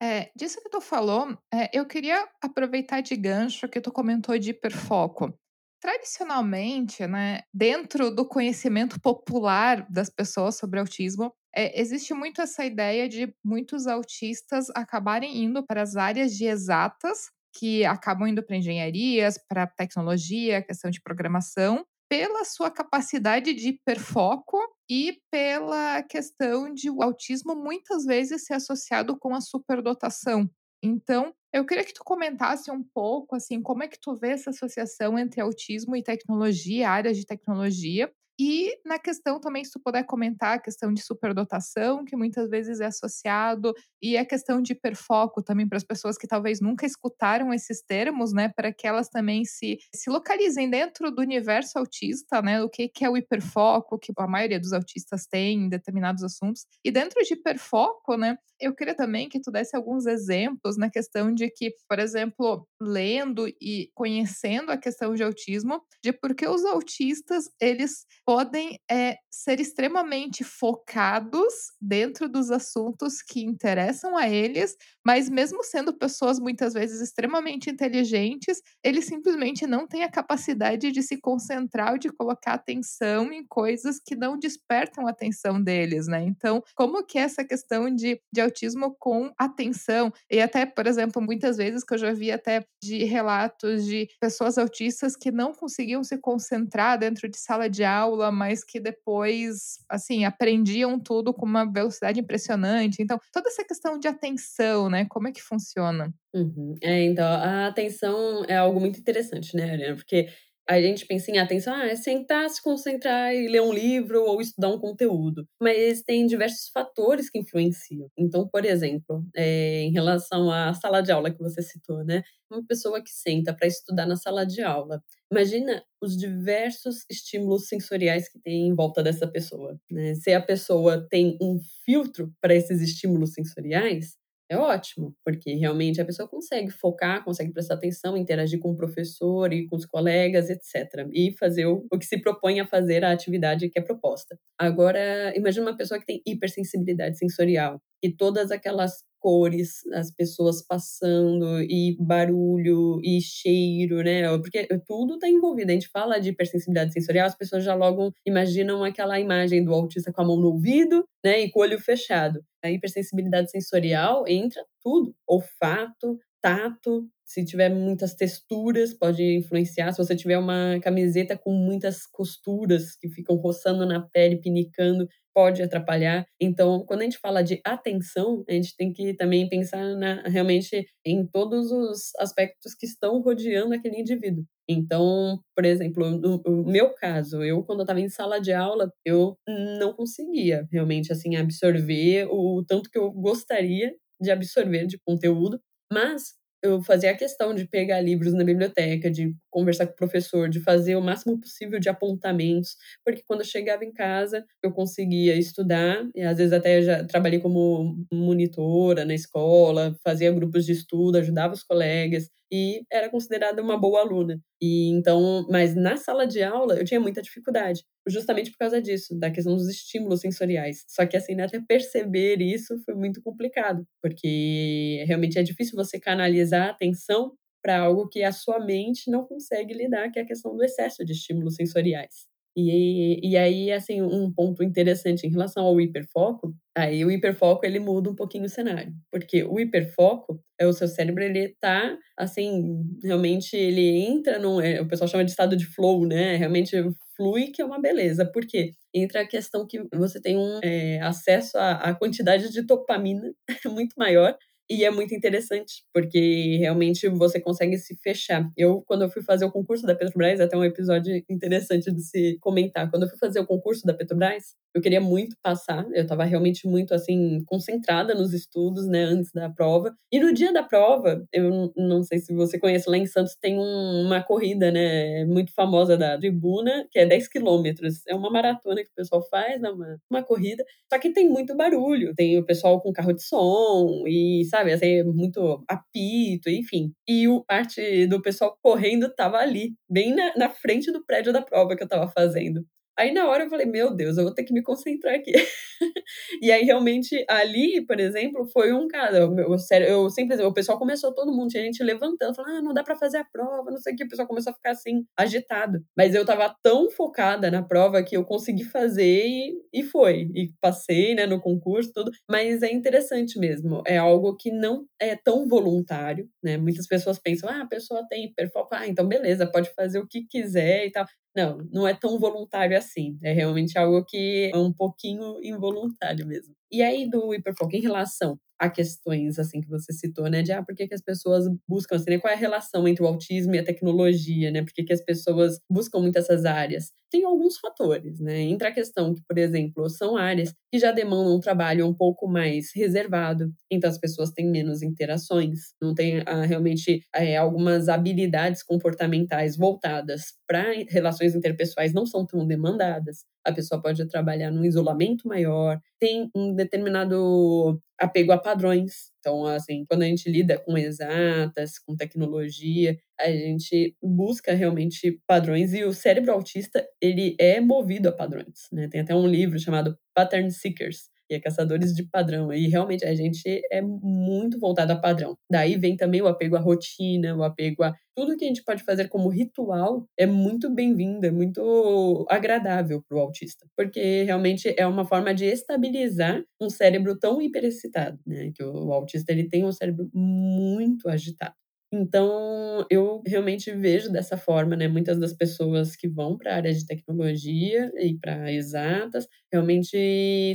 É, disso que tu falou, é, eu queria aproveitar de gancho que tu comentou de hiperfoco. Tradicionalmente, né, dentro do conhecimento popular das pessoas sobre autismo, é, existe muito essa ideia de muitos autistas acabarem indo para as áreas de exatas, que acabam indo para engenharias, para tecnologia, questão de programação, pela sua capacidade de hiperfoco e pela questão de o autismo muitas vezes ser associado com a superdotação. Então, eu queria que tu comentasse um pouco, assim, como é que tu vê essa associação entre autismo e tecnologia, áreas de tecnologia, E na questão também, se tu puder comentar a questão de superdotação, que muitas vezes é associado, e a questão de hiperfoco também para as pessoas que talvez nunca escutaram esses termos, né, para que elas também se, se localizem dentro do universo autista, né, o que, que é o hiperfoco, que a maioria dos autistas tem em determinados assuntos. E dentro de hiperfoco, né, eu queria também que tu desse alguns exemplos na questão de que, por exemplo, lendo e conhecendo a questão de autismo, de por que os autistas, eles podem é, ser extremamente focados dentro dos assuntos que interessam a eles, mas mesmo sendo pessoas muitas vezes extremamente inteligentes, eles simplesmente não têm a capacidade de se concentrar ou de colocar atenção em coisas que não despertam a atenção deles, né? Então, como que é essa questão de, de autismo com atenção? E até, por exemplo, muitas vezes que eu já vi até de relatos de pessoas autistas que não conseguiam se concentrar dentro de sala de aula, mas que depois, assim, aprendiam tudo com uma velocidade impressionante. Então, toda essa questão de atenção, né? Como é que funciona? Uhum. É, então, a atenção é algo muito interessante, né, Ariana? Porque a gente pensa em atenção, ah, é sentar, se concentrar e ler um livro ou estudar um conteúdo. Mas tem diversos fatores que influenciam. Então, por exemplo, é, em relação à sala de aula que você citou, né? Uma pessoa que senta para estudar na sala de aula. Imagina os diversos estímulos sensoriais que tem em volta dessa pessoa. Né? Se a pessoa tem um filtro para esses estímulos sensoriais, é ótimo, porque realmente a pessoa consegue focar, consegue prestar atenção, interagir com o professor e com os colegas, etc. E fazer o, que se propõe a fazer a atividade que é proposta. Agora, imagine uma pessoa que tem hipersensibilidade sensorial e todas aquelas cores, as pessoas passando, e barulho, e cheiro, né? Porque tudo está envolvido. A gente fala de hipersensibilidade sensorial, as pessoas já logo imaginam aquela imagem do autista com a mão no ouvido, né? E com o olho fechado. A hipersensibilidade sensorial entra tudo: olfato, tato, se tiver muitas texturas, pode influenciar. Se você tiver uma camiseta com muitas costuras que ficam roçando na pele, pinicando, pode atrapalhar. Então, quando a gente fala de atenção, a gente tem que também pensar na, realmente em todos os aspectos que estão rodeando aquele indivíduo. Então, por exemplo, no, meu caso, eu quando eu estava em sala de aula, eu não conseguia realmente assim absorver o tanto que eu gostaria de absorver de conteúdo, mas eu fazia a questão de pegar livros na biblioteca, de conversar com o professor, de fazer o máximo possível de apontamentos, porque quando eu chegava em casa, eu conseguia estudar, e às vezes até já trabalhei como monitora na escola, fazia grupos de estudo, ajudava os colegas, e era considerada uma boa aluna. E então, mas na sala de aula eu tinha muita dificuldade, justamente por causa disso, da questão dos estímulos sensoriais. Só que assim, né, até perceber isso foi muito complicado, porque realmente é difícil você canalizar a atenção para algo que a sua mente não consegue lidar, que é a questão do excesso de estímulos sensoriais. E, e aí, assim, um ponto interessante em relação ao hiperfoco, aí o hiperfoco ele muda um pouquinho o cenário, porque o hiperfoco é o seu cérebro ele tá assim, realmente ele entra num, é, o pessoal chama de estado de flow, né? Realmente flui, que é uma beleza. Por quê? Entra a questão que você tem um é, acesso à quantidade de dopamina <laughs> muito maior e é muito interessante, porque realmente você consegue se fechar. Eu, quando eu fui fazer o concurso da Petrobras, até um episódio interessante de se comentar. Quando eu fui fazer o concurso da Petrobras, eu queria muito passar. Eu estava realmente muito, assim, concentrada nos estudos, né, antes da prova. E no dia da prova, eu não sei se você conhece, lá em Santos tem um, uma corrida, né, muito famosa da Tribuna, que é 10 quilômetros. É uma maratona que o pessoal faz, né, uma, uma corrida. Só que tem muito barulho. Tem o pessoal com carro de som e, sabe, sabe? Assim, muito apito, enfim. E o parte do pessoal correndo tava ali, bem na, na frente do prédio da prova que eu tava fazendo. Aí na hora eu falei, meu Deus, eu vou ter que me concentrar aqui. <laughs> e aí realmente ali, por exemplo, foi um caso. Eu, eu sempre, o pessoal começou, todo mundo, tinha gente levantando, falando, ah, não dá para fazer a prova, não sei o que. O pessoal começou a ficar assim, agitado. Mas eu tava tão focada na prova que eu consegui fazer e, e foi. E passei, né, no concurso, tudo. Mas é interessante mesmo. É algo que não é tão voluntário, né? Muitas pessoas pensam, ah, a pessoa tem hiperfoco, ah, então beleza, pode fazer o que quiser e tal. Não, não é tão voluntário assim. É realmente algo que é um pouquinho involuntário mesmo. E aí, do hiperfoco, em relação há questões, assim, que você citou, né? De, ah, por que, que as pessoas buscam, assim, né? Qual é a relação entre o autismo e a tecnologia, né? Por que, que as pessoas buscam muito essas áreas? Tem alguns fatores, né? Entra a questão que, por exemplo, são áreas que já demandam um trabalho um pouco mais reservado, então as pessoas têm menos interações, não tem ah, realmente é, algumas habilidades comportamentais voltadas para relações interpessoais não são tão demandadas. A pessoa pode trabalhar num isolamento maior, tem um determinado apego a padrões. Então, assim, quando a gente lida com exatas, com tecnologia, a gente busca realmente padrões e o cérebro autista, ele é movido a padrões, né? Tem até um livro chamado Pattern Seekers, e é caçadores de padrão. E realmente a gente é muito voltado a padrão. Daí vem também o apego à rotina, o apego a tudo que a gente pode fazer como ritual é muito bem-vindo, é muito agradável para o autista, porque realmente é uma forma de estabilizar um cérebro tão hiperexcitado, né? Que o autista ele tem um cérebro muito agitado. Então, eu realmente vejo dessa forma, né? Muitas das pessoas que vão para a área de tecnologia e para exatas, realmente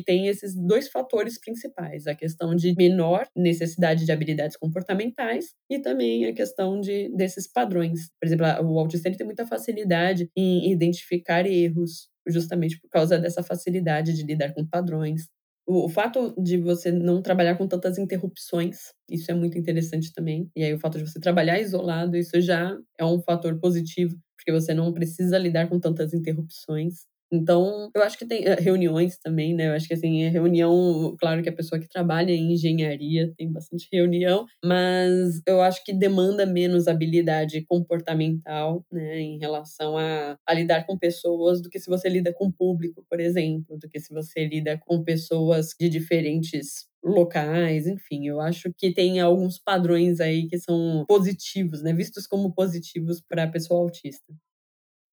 tem esses dois fatores principais: a questão de menor necessidade de habilidades comportamentais e também a questão de desses padrões. Por exemplo, o autista tem muita facilidade em identificar erros, justamente por causa dessa facilidade de lidar com padrões. O, o fato de você não trabalhar com tantas interrupções, isso é muito interessante também. E aí o fato de você trabalhar isolado, isso já é um fator positivo, porque você não precisa lidar com tantas interrupções. Então, eu acho que tem eh, reuniões também, né? Eu acho que assim, é reunião, claro que a pessoa que trabalha em engenharia tem bastante reunião, mas eu acho que demanda menos habilidade comportamental, né, em relação a, a lidar com pessoas do que se você lida com público, por exemplo, do que se você lida com pessoas de diferentes locais, enfim, eu acho que tem alguns padrões aí que são positivos, né, vistos como positivos para a pessoa autista.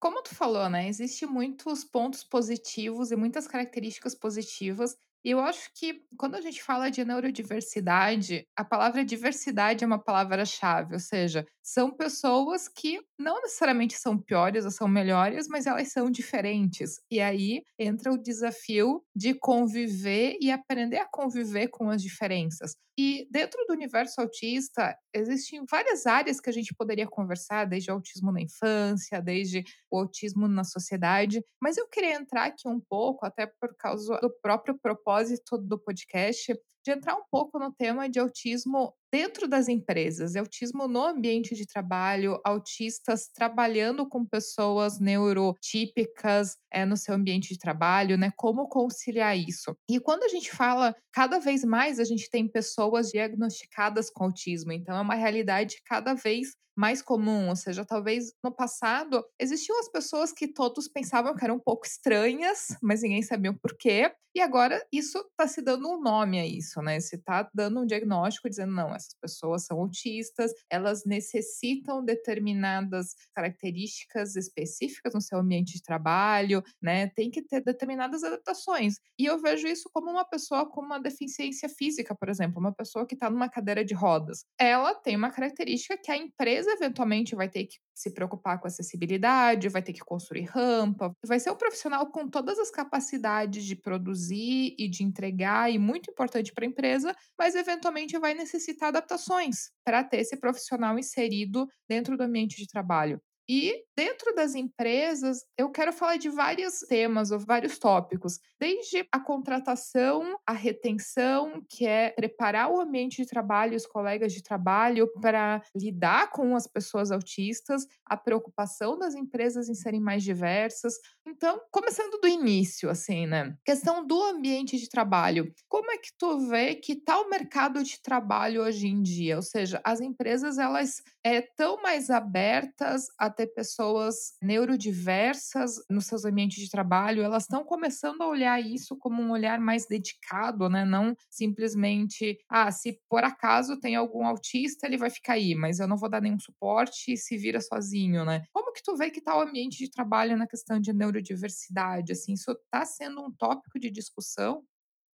Como tu falou, né, existe muitos pontos positivos e muitas características positivas, e eu acho que quando a gente fala de neurodiversidade, a palavra diversidade é uma palavra-chave, ou seja, são pessoas que não necessariamente são piores ou são melhores, mas elas são diferentes. E aí entra o desafio de conviver e aprender a conviver com as diferenças. E dentro do universo autista, existem várias áreas que a gente poderia conversar, desde o autismo na infância, desde o autismo na sociedade. Mas eu queria entrar aqui um pouco, até por causa do próprio propósito do podcast, de entrar um pouco no tema de autismo dentro das empresas, autismo no ambiente de trabalho, autistas trabalhando com pessoas neurotípicas é, no seu ambiente de trabalho, né? Como conciliar isso? E quando a gente fala, cada vez mais a gente tem pessoas diagnosticadas com autismo, então é uma realidade cada vez mais comum, ou seja, talvez no passado existiam as pessoas que todos pensavam que eram um pouco estranhas, mas ninguém sabia o porquê, e agora isso está se dando um nome a isso, né? Se está dando um diagnóstico dizendo, não, essas pessoas são autistas, elas necessitam determinadas características específicas no seu ambiente de trabalho, né? Tem que ter determinadas adaptações. E eu vejo isso como uma pessoa com uma deficiência física, por exemplo, uma pessoa que está numa cadeira de rodas. Ela tem uma característica que a empresa eventualmente vai ter que se preocupar com acessibilidade, vai ter que construir rampa, vai ser um profissional com todas as capacidades de produzir e de entregar, e muito importante para a empresa, mas eventualmente vai necessitar adaptações para ter esse profissional inserido dentro do ambiente de trabalho. E dentro das empresas, eu quero falar de vários temas ou vários tópicos, desde a contratação, a retenção, que é preparar o ambiente de trabalho, os colegas de trabalho para lidar com as pessoas autistas, a preocupação das empresas em serem mais diversas. Então, começando do início, assim, né? Questão do ambiente de trabalho. Como é que tu vê que tá o mercado de trabalho hoje em dia? Ou seja, as empresas elas é, tão mais abertas a ter pessoas neurodiversas nos seus ambientes de trabalho, elas estão começando a olhar isso como um olhar mais dedicado, né? Não simplesmente, ah, se por acaso tem algum autista, ele vai ficar aí, mas eu não vou dar nenhum suporte e se vira sozinho, né? Como que tu vê que tá o ambiente de trabalho na questão de neurodiversidade? Assim, isso está sendo um tópico de discussão?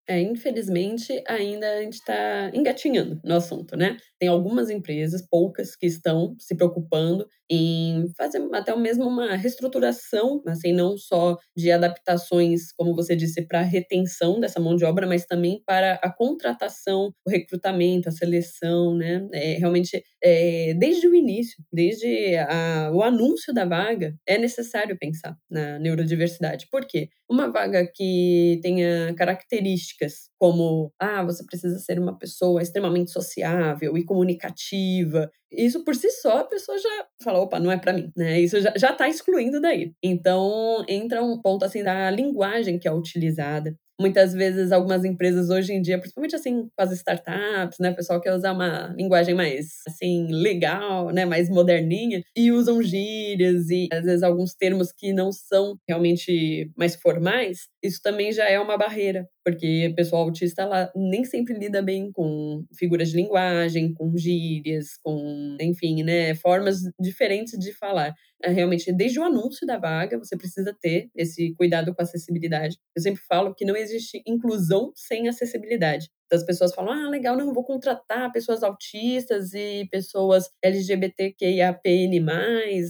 É, infelizmente, ainda a gente está engatinhando no assunto, né? Tem algumas empresas, poucas, que estão se preocupando em fazer até mesmo uma reestruturação, assim, não só de adaptações, como você disse, para a retenção dessa mão de obra, mas também para a contratação, o recrutamento, a seleção, né? É, realmente, é, desde o início, desde a, o anúncio da vaga, é necessário pensar na neurodiversidade. Por quê? Uma vaga que tenha características como, ah, você precisa ser uma pessoa extremamente sociável e comunicativa. Isso por si só a pessoa já fala, opa, não é para mim, né? Isso já, já tá excluindo daí. Então, entra um ponto assim da linguagem que é utilizada. Muitas vezes, algumas empresas hoje em dia, principalmente assim, com as startups, né? O pessoal quer usar uma linguagem mais, assim, legal, né? Mais moderninha. E usam gírias e, às vezes, alguns termos que não são realmente mais formais. Isso também já é uma barreira, porque o pessoal autista, ela nem sempre lida bem com figuras de linguagem, com gírias, com, enfim, né? Formas diferentes de falar. É, realmente, desde o anúncio da vaga, você precisa ter esse cuidado com a acessibilidade. Eu sempre falo que não existe inclusão sem acessibilidade. As pessoas falam, ah, legal, não, vou contratar pessoas autistas e pessoas LGBTQIAPN+,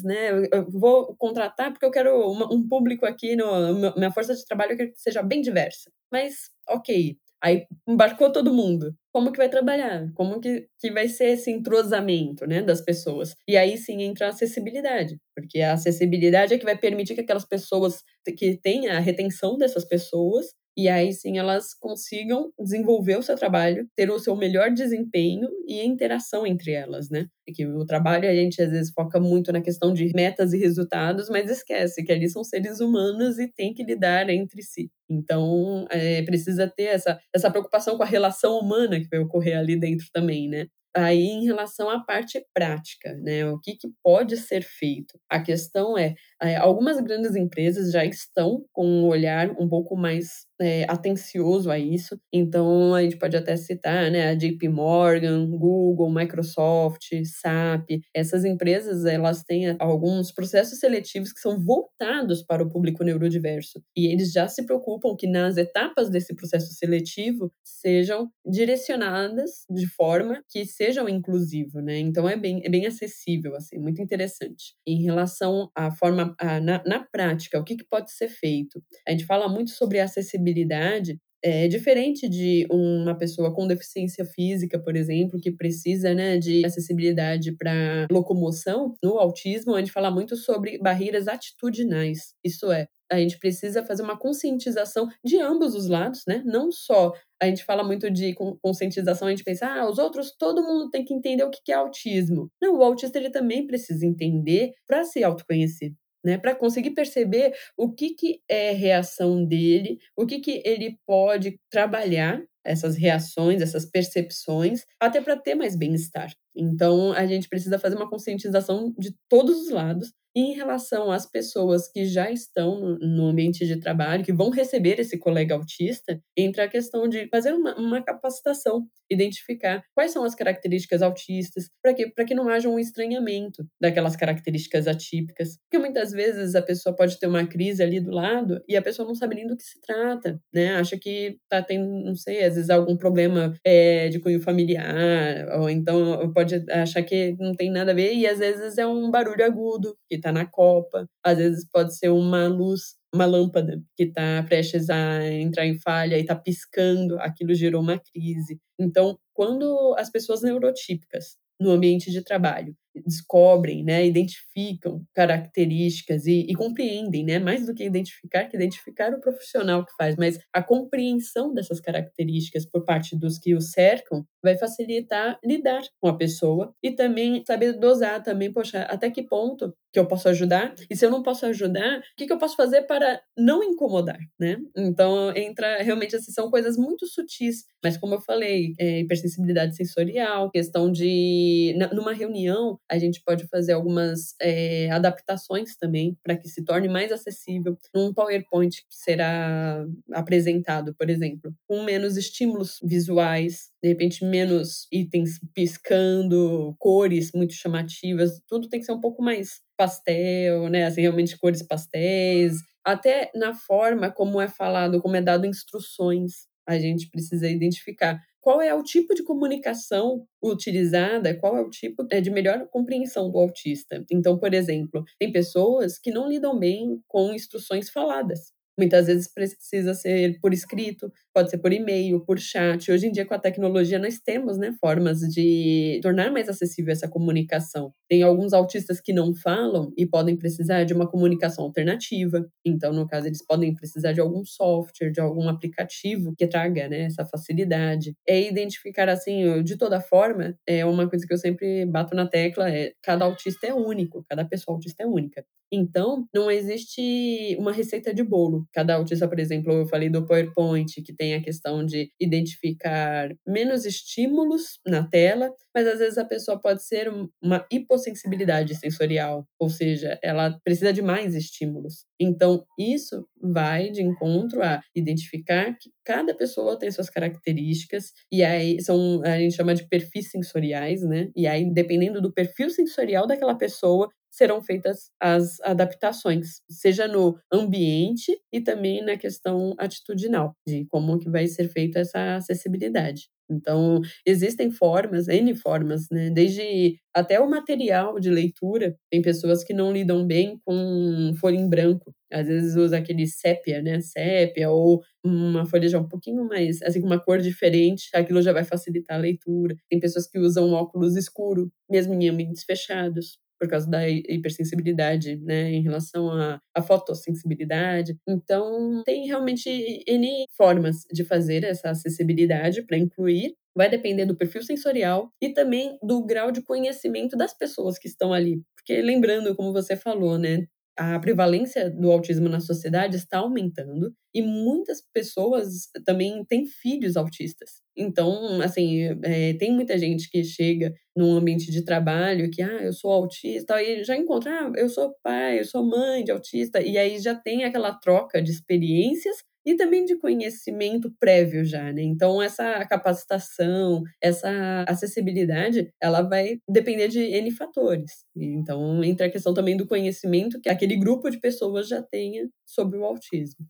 né? Eu vou contratar porque eu quero uma, um público aqui, no, minha força de trabalho que seja bem diversa. Mas, ok, Aí embarcou todo mundo. Como que vai trabalhar? Como que, que vai ser esse entrosamento né, das pessoas? E aí sim entra a acessibilidade, porque a acessibilidade é que vai permitir que aquelas pessoas, que tenha a retenção dessas pessoas, e aí sim elas consigam desenvolver o seu trabalho, ter o seu melhor desempenho e interação entre elas, né? Porque o trabalho a gente às vezes foca muito na questão de metas e resultados, mas esquece que ali são seres humanos e tem que lidar entre si. Então, é, precisa ter essa, essa preocupação com a relação humana que vai ocorrer ali dentro também, né? Aí, em relação à parte prática, né, o que, que pode ser feito? A questão é, é, algumas grandes empresas já estão com um olhar um pouco mais é, atencioso a isso. Então, a gente pode até citar né, a JP Morgan, Google, Microsoft, SAP. Essas empresas elas têm alguns processos seletivos que são voltados para o público neurodiverso. E eles já se preocupam que nas etapas desse processo seletivo sejam direcionadas de forma que sejam inclusivo, né? Então é bem, é bem acessível, assim, muito interessante. Em relação à forma, a, na, na prática, o que, que pode ser feito? A gente fala muito sobre acessibilidade é diferente de uma pessoa com deficiência física, por exemplo, que precisa né, de acessibilidade para locomoção. No autismo, a gente fala muito sobre barreiras atitudinais. Isso é, a gente precisa fazer uma conscientização de ambos os lados, né? Não só a gente fala muito de conscientização, a gente pensa, ah, os outros, todo mundo tem que entender o que é autismo. Não, o autista ele também precisa entender para se autoconhecer né, para conseguir perceber o que, que é reação dele, o que, que ele pode trabalhar essas reações, essas percepções, até para ter mais bem-estar. Então, a gente precisa fazer uma conscientização de todos os lados em relação às pessoas que já estão no, ambiente de trabalho, que vão receber esse colega autista, entra a questão de fazer uma, uma capacitação, identificar quais são as características autistas, para que, que não haja um estranhamento daquelas características atípicas. Porque muitas vezes a pessoa pode ter uma crise ali do lado e a pessoa não sabe nem do que se trata, né? Acha que está tendo, não sei, às vezes algum problema é, de cunho familiar, ou então pode achar que não tem nada a ver, e às vezes é um barulho agudo que está na copa, às vezes pode ser uma luz, uma lâmpada que está prestes a entrar em falha e está piscando, aquilo gerou uma crise. Então, quando as pessoas neurotípicas no ambiente de trabalho descobrem, né, identificam características e, e, compreendem, né, mais do que identificar, que identificar o profissional que faz, mas a compreensão dessas características por parte dos que o cercam vai facilitar lidar com a pessoa e também saber dosar também, poxa, até que ponto que eu posso ajudar e se eu não posso ajudar, o que, que eu posso fazer para não incomodar, né? Então entra realmente assim, são coisas muito sutis, mas como eu falei, é, hipersensibilidade sensorial, questão de numa reunião a gente pode fazer algumas é, adaptações também para que se torne mais acessível num PowerPoint que será apresentado, por exemplo, com menos estímulos visuais, de repente menos itens piscando, cores muito chamativas, tudo tem que ser um pouco mais pastel, né? Assim, realmente cores pastéis, até na forma como é falado, como é dado instruções, a gente precisa identificar qual é o tipo de comunicação utilizada, qual é o tipo é, de melhor compreensão do autista. Então, por exemplo, tem pessoas que não lidam bem com instruções faladas. Muitas vezes precisa ser por escrito, pode ser por e-mail, por chat. Hoje em dia, com a tecnologia, nós temos né, formas de tornar mais acessível essa comunicação. Tem alguns autistas que não falam e podem precisar de uma comunicação alternativa. Então, no caso, eles podem precisar de algum software, de algum aplicativo que traga né, essa facilidade. É identificar, assim, de toda forma, é uma coisa que eu sempre bato na tecla, é cada autista é único, cada pessoa autista é única. Então, não existe uma receita de bolo. Cada autista, por exemplo, eu falei do PowerPoint, que tem a questão de identificar menos estímulos na tela, mas às vezes a pessoa pode ser uma hipossensibilidade sensorial, ou seja, ela precisa de mais estímulos. Então, isso vai de encontro a identificar que cada pessoa tem suas características, e aí são, a gente chama de perfis sensoriais, né? E aí, dependendo do perfil sensorial daquela pessoa, serão feitas as adaptações, seja no ambiente e também na questão atitudinal, de como que vai ser feita essa acessibilidade. Então, existem formas, N formas, né? Desde até o material de leitura. Tem pessoas que não lidam bem com folha em branco. Às vezes usa aquele sépia, né? Sépia, ou uma folha já um pouquinho mais, assim, com uma cor diferente. Aquilo já vai facilitar a leitura. Tem pessoas que usam óculos escuro, mesmo em ambientes fechados por causa da hipersensibilidade, né, em relação à, à fotossensibilidade. Então, tem realmente N formas de fazer essa acessibilidade para incluir. Vai depender do perfil sensorial e também do grau de conhecimento das pessoas que estão ali. Porque, lembrando, como você falou, né, a prevalência do autismo na sociedade está aumentando e muitas pessoas também têm filhos autistas. Então, assim, é, tem muita gente que chega num ambiente de trabalho que, ah, eu sou autista, e já encontra, ah, eu sou pai, eu sou mãe de autista, e aí já tem aquela troca de experiências e também de conhecimento prévio já, né? Então essa capacitação, essa acessibilidade, ela vai depender de N fatores. Então entra a questão também do conhecimento que aquele grupo de pessoas já tenha sobre o autismo.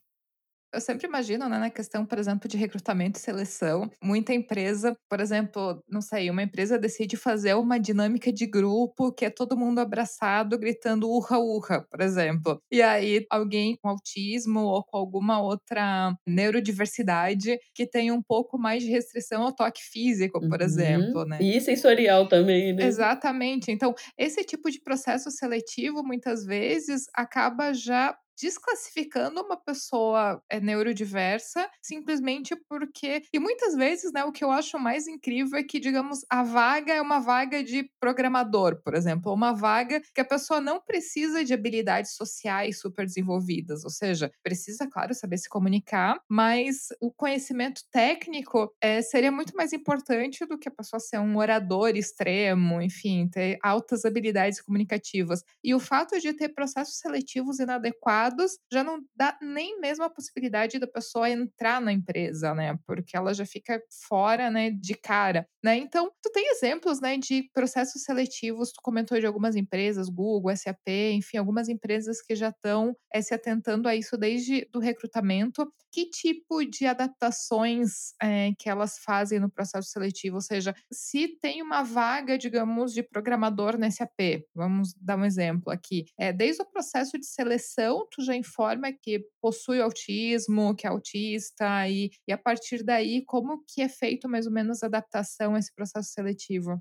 Eu sempre imagino, né, na questão, por exemplo, de recrutamento e seleção, muita empresa, por exemplo, não sei, uma empresa decide fazer uma dinâmica de grupo que é todo mundo abraçado, gritando urra, urra, por exemplo. E aí alguém com autismo ou com alguma outra neurodiversidade que tem um pouco mais de restrição ao toque físico, por uhum. exemplo, né? E sensorial também, né? Exatamente. Então, esse tipo de processo seletivo, muitas vezes, acaba já desclassificando uma pessoa é, neurodiversa simplesmente porque. E muitas vezes, né, o que eu acho mais incrível é que, digamos, a vaga é uma vaga de programador, por exemplo, uma vaga que a pessoa não precisa de habilidades sociais super desenvolvidas, ou seja, precisa, claro, saber se comunicar, mas o conhecimento técnico é, seria muito mais importante do que a pessoa ser um orador extremo, enfim, ter altas habilidades comunicativas. E o fato de ter processos seletivos inadequados dados, já não dá nem mesmo a possibilidade da pessoa entrar na empresa, né? Porque ela já fica fora, né, de cara, né? Então, tu tem exemplos, né, de processos seletivos, tu comentou de algumas empresas, Google, SAP, enfim, algumas empresas que já estão é, se atentando a isso desde do recrutamento. Que tipo de adaptações é, que elas fazem no processo seletivo? Ou seja, se tem uma vaga, digamos, de programador na SAP, vamos dar um exemplo aqui, é, desde o processo de seleção, tu já informa que possui autismo, que é autista, e, e a partir daí, como que é feito mais ou menos a adaptação a esse processo seletivo?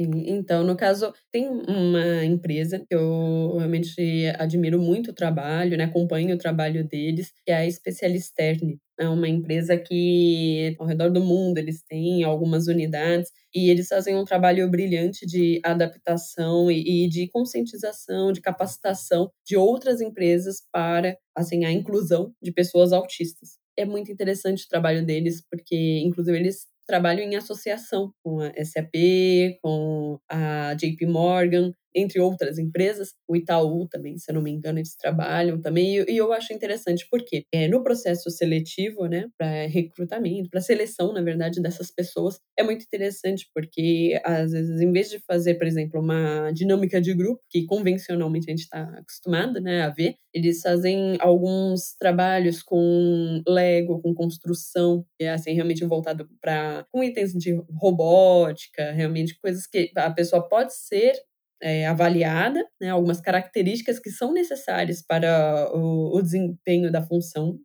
Então, no caso, tem uma empresa que eu realmente admiro muito o trabalho, né? acompanho o trabalho deles, que é a Specialisterne. É uma empresa que, ao redor do mundo, eles têm algumas unidades e eles fazem um trabalho brilhante de adaptação e de conscientização, de capacitação de outras empresas para assim, a inclusão de pessoas autistas. É muito interessante o trabalho deles, porque, inclusive, eles trabalho em associação com a SAP, com a JP Morgan, entre outras empresas. O Itaú também, se eu não me engano, eles trabalham também. E, eu acho interessante porque é, no processo seletivo, né, para recrutamento, para seleção, na verdade, dessas pessoas, é muito interessante porque, às vezes, em vez de fazer, por exemplo, uma dinâmica de grupo, que convencionalmente a gente está acostumado né, a ver, eles fazem alguns trabalhos com Lego, com construção, que é assim, realmente voltado para com itens de robótica, realmente coisas que a pessoa pode ser é, avaliada, né, algumas características que são necessárias para o, o desempenho da função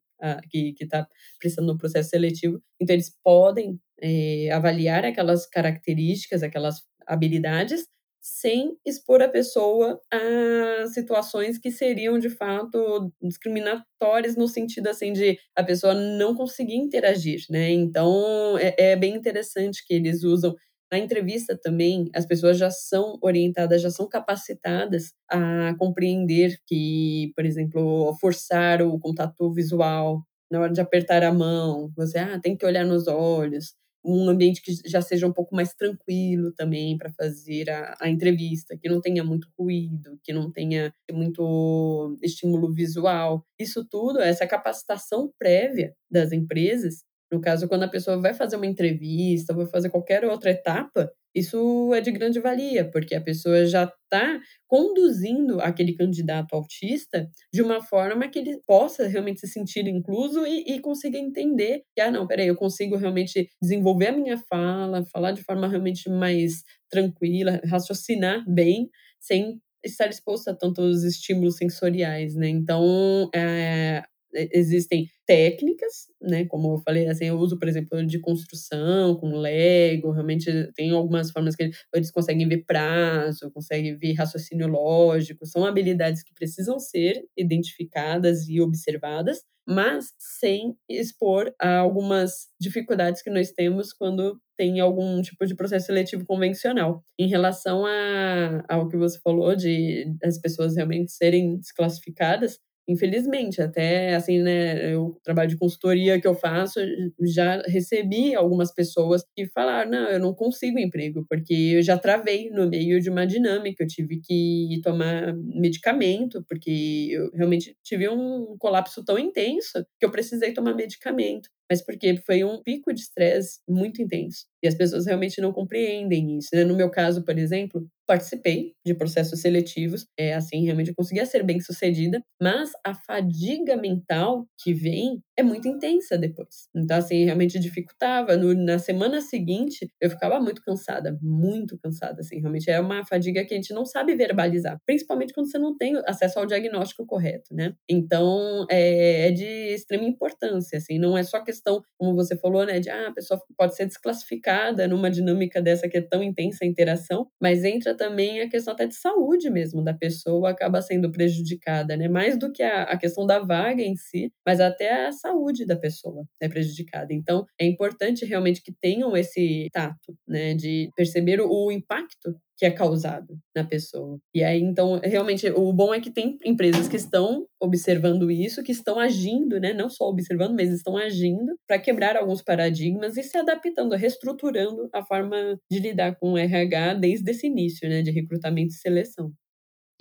que está precisando no processo seletivo. Então, eles podem é, avaliar aquelas características, aquelas habilidades, sem expor a pessoa a situações que seriam de fato discriminatórias no sentido assim de a pessoa não conseguir interagir, né? Então é, é bem interessante que eles usam na entrevista também, as pessoas já são orientadas, já são capacitadas a compreender que, por exemplo, forçar o contato visual na hora de apertar a mão, você ah, tem que olhar nos olhos, um ambiente que já seja um pouco mais tranquilo também para fazer a, a, entrevista, que não tenha muito ruído, que não tenha muito estímulo visual. Isso tudo, essa capacitação prévia das empresas, no caso, quando a pessoa vai fazer uma entrevista, vai fazer qualquer outra etapa, isso é de grande valia, porque a pessoa já está conduzindo aquele candidato autista de uma forma que ele possa realmente se sentir incluso e, e consiga entender que, ah, não, peraí, eu consigo realmente desenvolver a minha fala, falar de forma realmente mais tranquila, raciocinar bem, sem estar exposto a tantos estímulos sensoriais, né? Então, é, existem técnicas, né? Como eu falei, assim, eu uso, por exemplo, de construção, com Lego, realmente tem algumas formas que eles conseguem ver prazo, conseguem ver raciocínio lógico, são habilidades que precisam ser identificadas e observadas, mas sem expor a algumas dificuldades que nós temos quando tem algum tipo de processo seletivo convencional. Em relação a, ao que você falou de as pessoas realmente serem desclassificadas, Infelizmente, até assim, né, o trabalho de consultoria que eu faço, já recebi algumas pessoas que falaram: não, eu não consigo emprego, porque eu já travei no meio de uma dinâmica, eu tive que tomar medicamento, porque eu realmente tive um colapso tão intenso que eu precisei tomar medicamento mas porque foi um pico de estresse muito intenso. E as pessoas realmente não compreendem isso. Né? No meu caso, por exemplo, participei de processos seletivos, é assim, realmente eu conseguia ser bem sucedida, mas a fadiga mental que vem é muito intensa depois. Então, assim, realmente dificultava. No, na semana seguinte, eu ficava muito cansada, muito cansada, assim, realmente é uma fadiga que a gente não sabe verbalizar, principalmente quando você não tem acesso ao diagnóstico correto, né? Então, é, é de extrema importância, assim, não é só questão, como você falou, né, de, ah, a pessoa pode ser desclassificada numa dinâmica dessa que é tão intensa a interação, mas entra também a questão até de saúde mesmo da pessoa, acaba sendo prejudicada, né? Mais do que a, a questão da vaga em si, mas até a saúde da pessoa é prejudicada. Então, é importante realmente que tenham esse tato, né, de perceber o, impacto que é causado na pessoa. E aí, então, realmente, o bom é que tem empresas que estão observando isso, que estão agindo, né? Não só observando, mas estão agindo para quebrar alguns paradigmas e se adaptando, reestruturando a forma de lidar com o RH desde esse início, né? De recrutamento e seleção.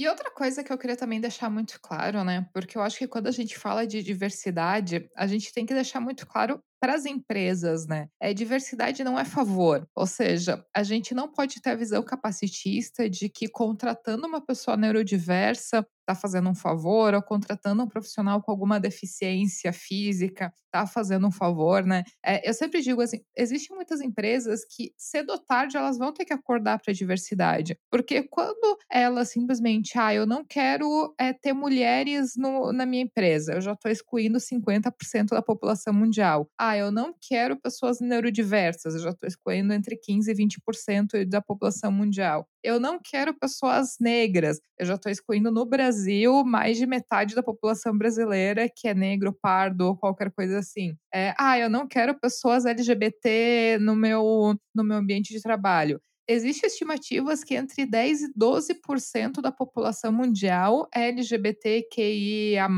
E outra coisa que eu queria também deixar muito claro, né? Porque eu acho que quando a gente fala de diversidade, a gente tem que deixar muito claro para as empresas, né? É, diversidade não é favor. Ou seja, a gente não pode ter a visão capacitista de que contratando uma pessoa neurodiversa está fazendo um favor, ou contratando um profissional com alguma deficiência física está fazendo um favor, né? É, eu sempre digo assim: existem muitas empresas que, cedo ou tarde, elas vão ter que acordar para a diversidade. Porque quando elas simplesmente, ah, eu não quero é, ter mulheres no, na minha empresa, eu já estou excluindo 50% da população mundial. Ah, eu não quero pessoas neurodiversas, eu já estou excluindo entre 15% e 20% da população mundial. Eu não quero pessoas negras, eu já estou excluindo no Brasil mais de metade da população brasileira que é negro, pardo ou qualquer coisa assim. É, ah, eu não quero pessoas LGBT no meu, no meu ambiente de trabalho. Existem estimativas que entre 10 e 12% da população mundial é LGBTQIA+,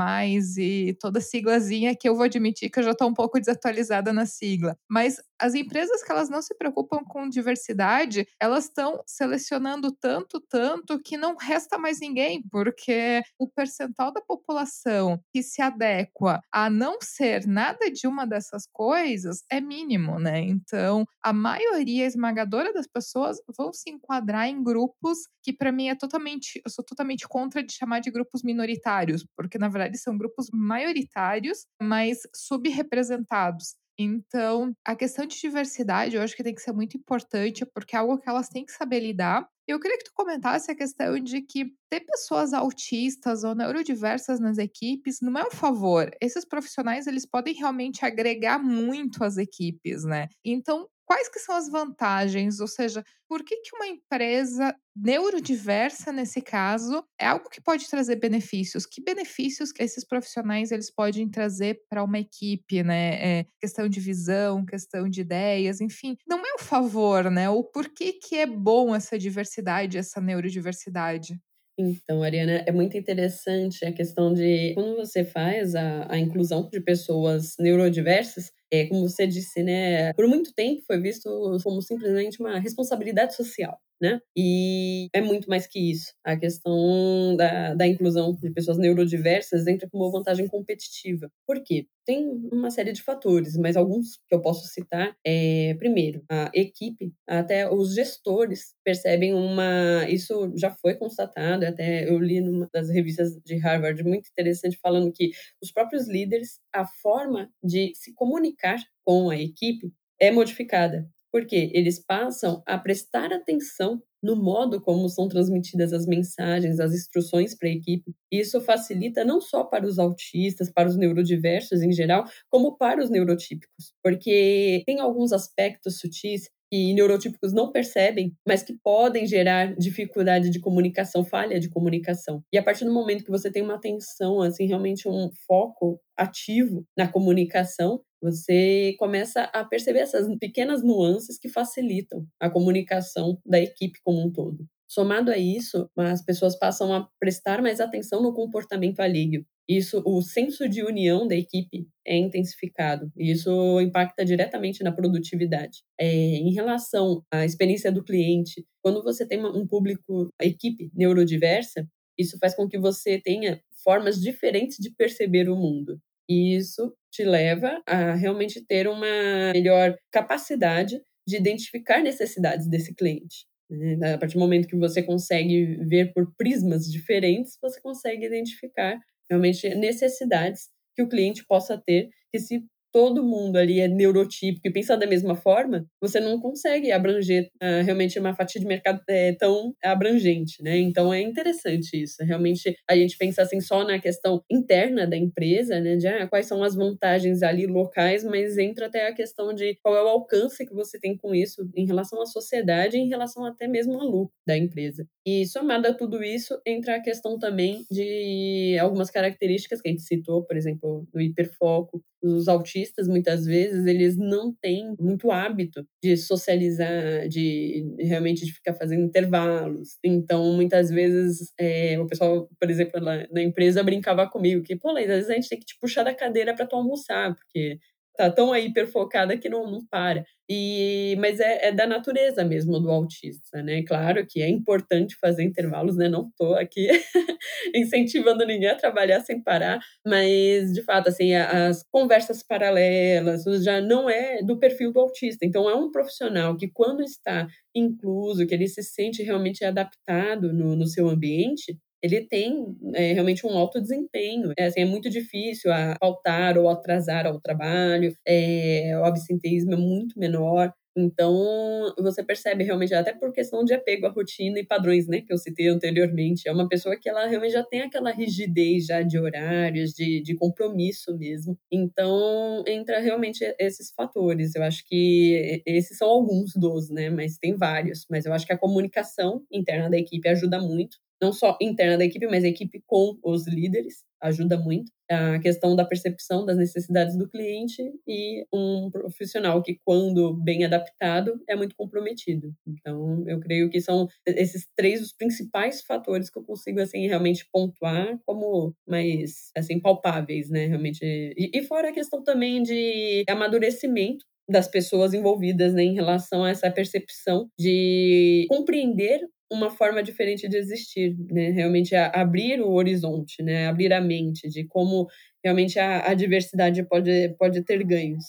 e toda siglazinha que eu vou admitir que eu já estou um pouco desatualizada na sigla. Mas as empresas que elas não se preocupam com diversidade, elas estão selecionando tanto, tanto que não resta mais ninguém, porque o percentual da população que se adequa a não ser nada de uma dessas coisas é mínimo, né? Então, a maioria esmagadora das pessoas vão se enquadrar em grupos que para mim é totalmente, eu sou totalmente contra de chamar de grupos minoritários, porque na verdade são grupos maioritários, mas subrepresentados. Então, a questão de diversidade eu acho que tem que ser muito importante, porque é algo que elas têm que saber lidar. Eu queria que tu comentasse a questão de que ter pessoas autistas ou neurodiversas nas equipes não é um favor. Esses profissionais, eles podem realmente agregar muito às equipes, né? Então, quais que são as vantagens? Ou seja, por que, que uma empresa neurodiversa, nesse caso, é algo que pode trazer benefícios? Que benefícios que esses profissionais eles podem trazer para uma equipe, né? É, questão de visão, questão de ideias, enfim. Não é um favor, né? O porquê que é bom essa diversidade, essa neurodiversidade? Então, Ariana, é muito interessante a questão de quando você faz a, a inclusão de pessoas neurodiversas, é, como você disse, né, por muito tempo foi visto como simplesmente uma responsabilidade social né? E é muito mais que isso. A questão da, da inclusão de pessoas neurodiversas entra como vantagem competitiva. Por quê? Tem uma série de fatores, mas alguns que eu posso citar é, primeiro, a equipe, até os gestores percebem uma. Isso já foi constatado, até eu li numa das revistas de Harvard, muito interessante, falando que os próprios líderes, a forma de se comunicar com a equipe é modificada porque eles passam a prestar atenção no modo como são transmitidas as mensagens, as instruções para a equipe. Isso facilita não só para os autistas, para os neurodiversos em geral, como para os neurotípicos, porque tem alguns aspectos sutis que neurotípicos não percebem, mas que podem gerar dificuldade de comunicação, falha de comunicação. E a partir do momento que você tem uma atenção, assim, realmente um foco ativo na comunicação, você começa a perceber essas pequenas nuances que facilitam a comunicação da equipe como um todo. Somado a isso, as pessoas passam a prestar mais atenção no comportamento alheio. Isso, o senso de união da equipe é intensificado e isso impacta diretamente na produtividade. É, em relação à experiência do cliente, quando você tem um público, a equipe neurodiversa, isso faz com que você tenha formas diferentes de perceber o mundo. E isso te leva a realmente ter uma melhor capacidade de identificar necessidades desse cliente. Né? A partir do momento que você consegue ver por prismas diferentes, você consegue identificar realmente necessidades que o cliente possa ter que se todo mundo ali é neurotípico e pensa da mesma forma, você não consegue abranger uh, realmente uma fatia de mercado é, tão abrangente, né? Então é interessante isso. Realmente a gente pensa assim só na questão interna da empresa, né? De ah, quais são as vantagens ali locais, mas entra até a questão de qual é o alcance que você tem com isso em relação à sociedade, em relação até mesmo ao lucro da empresa. E somado a tudo isso, entra a questão também de algumas características que a gente citou, por exemplo, do hiperfoco, os autistas, muitas vezes, eles não têm muito hábito de socializar, de realmente de ficar fazendo intervalos. Então, muitas vezes, é, o pessoal, por exemplo, lá na empresa brincava comigo que, pô, às vezes a gente tem que te puxar da cadeira para tu almoçar, porque tá tão aí hiperfocada que não, não para. E, mas é, é, da natureza mesmo do autista, né? Claro que é importante fazer intervalos, né? Não tô aqui <laughs> incentivando ninguém a trabalhar sem parar, mas de fato, assim, as conversas paralelas já não é do perfil do autista. Então, é um profissional que, quando está incluso, que ele se sente realmente adaptado no, no seu ambiente, ele tem é, realmente um alto desempenho. É, assim, é muito difícil a faltar ou atrasar ao trabalho, é, o absenteísmo é muito menor. Então, você percebe realmente, até por questão de apego à rotina e padrões, né, que eu citei anteriormente, é uma pessoa que ela realmente já tem aquela rigidez já de horários, de, de compromisso mesmo. Então, entra realmente esses fatores. Eu acho que esses são alguns dos, né, mas tem vários. Mas eu acho que a comunicação interna da equipe ajuda muito não só interna da equipe, mas a equipe com os líderes, ajuda muito. A questão da percepção das necessidades do cliente e um profissional que, quando bem adaptado, é muito comprometido. Então, eu creio que são esses três os principais fatores que eu consigo, assim, realmente pontuar como mais, assim, palpáveis, né, realmente. E, fora a questão também de amadurecimento das pessoas envolvidas né, em relação a essa percepção de compreender uma forma diferente de existir, né? Realmente abrir o horizonte, né? Abrir a mente de como realmente a, a diversidade pode, pode ter ganhos.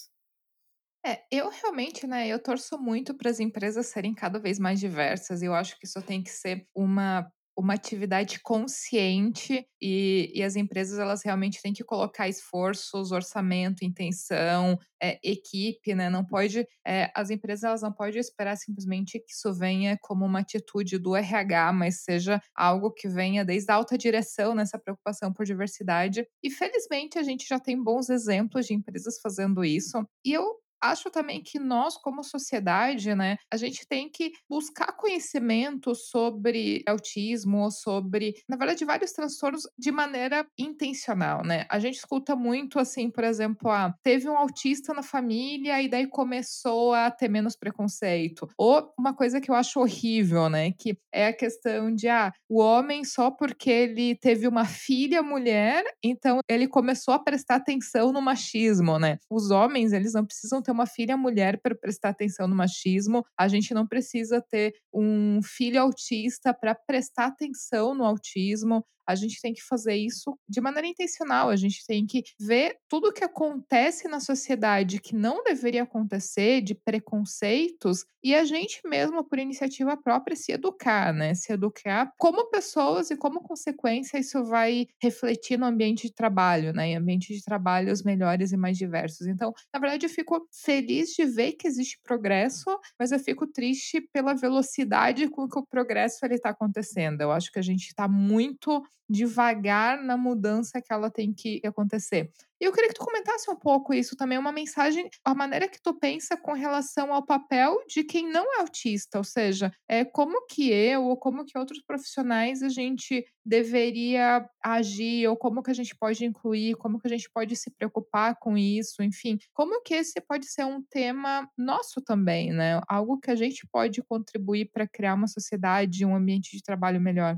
É, eu realmente, né, eu torço muito para as empresas serem cada vez mais diversas. Eu acho que isso tem que ser uma uma atividade consciente e, e, as empresas elas realmente têm que colocar esforços, orçamento, intenção, é, equipe, né? Não pode, é, as empresas elas não podem esperar simplesmente que isso venha como uma atitude do RH, mas seja algo que venha desde a alta direção nessa preocupação por diversidade. E felizmente a gente já tem bons exemplos de empresas fazendo isso. E eu acho também que nós, como sociedade, né, a gente tem que buscar conhecimento sobre autismo, sobre, na verdade, vários transtornos de maneira intencional, né? A gente escuta muito assim, por exemplo, ah, teve um autista na família e daí começou a ter menos preconceito. Ou uma coisa que eu acho horrível, né, que é a questão de ah, o homem só porque ele teve uma filha mulher, então ele começou a prestar atenção no machismo, né? Os homens, eles não precisam ter uma filha mulher para prestar atenção no machismo, a gente não precisa ter um filho autista para prestar atenção no autismo, a gente tem que fazer isso de maneira intencional. A gente tem que ver tudo o que acontece na sociedade que não deveria acontecer, de preconceitos, e a gente mesmo, por iniciativa própria, se educar, né? Se educar como pessoas e como consequência isso vai refletir no ambiente de trabalho, né? Em ambiente de trabalhos melhores e mais diversos. Então, na verdade, eu fico feliz de ver que existe progresso, mas eu fico triste pela velocidade com que o progresso ele está acontecendo. Eu acho que a gente está muito devagar na mudança que ela tem que acontecer. E eu queria que tu comentasse um pouco isso também, uma mensagem, a maneira que tu pensa com relação ao papel de quem não é autista, ou seja, é como que eu ou como que outros profissionais a gente deveria agir, ou como que a gente pode incluir, como que a gente pode se preocupar com isso, enfim, como que esse pode ser um tema nosso também, né? Algo que a gente pode contribuir para criar uma sociedade, um ambiente de trabalho melhor.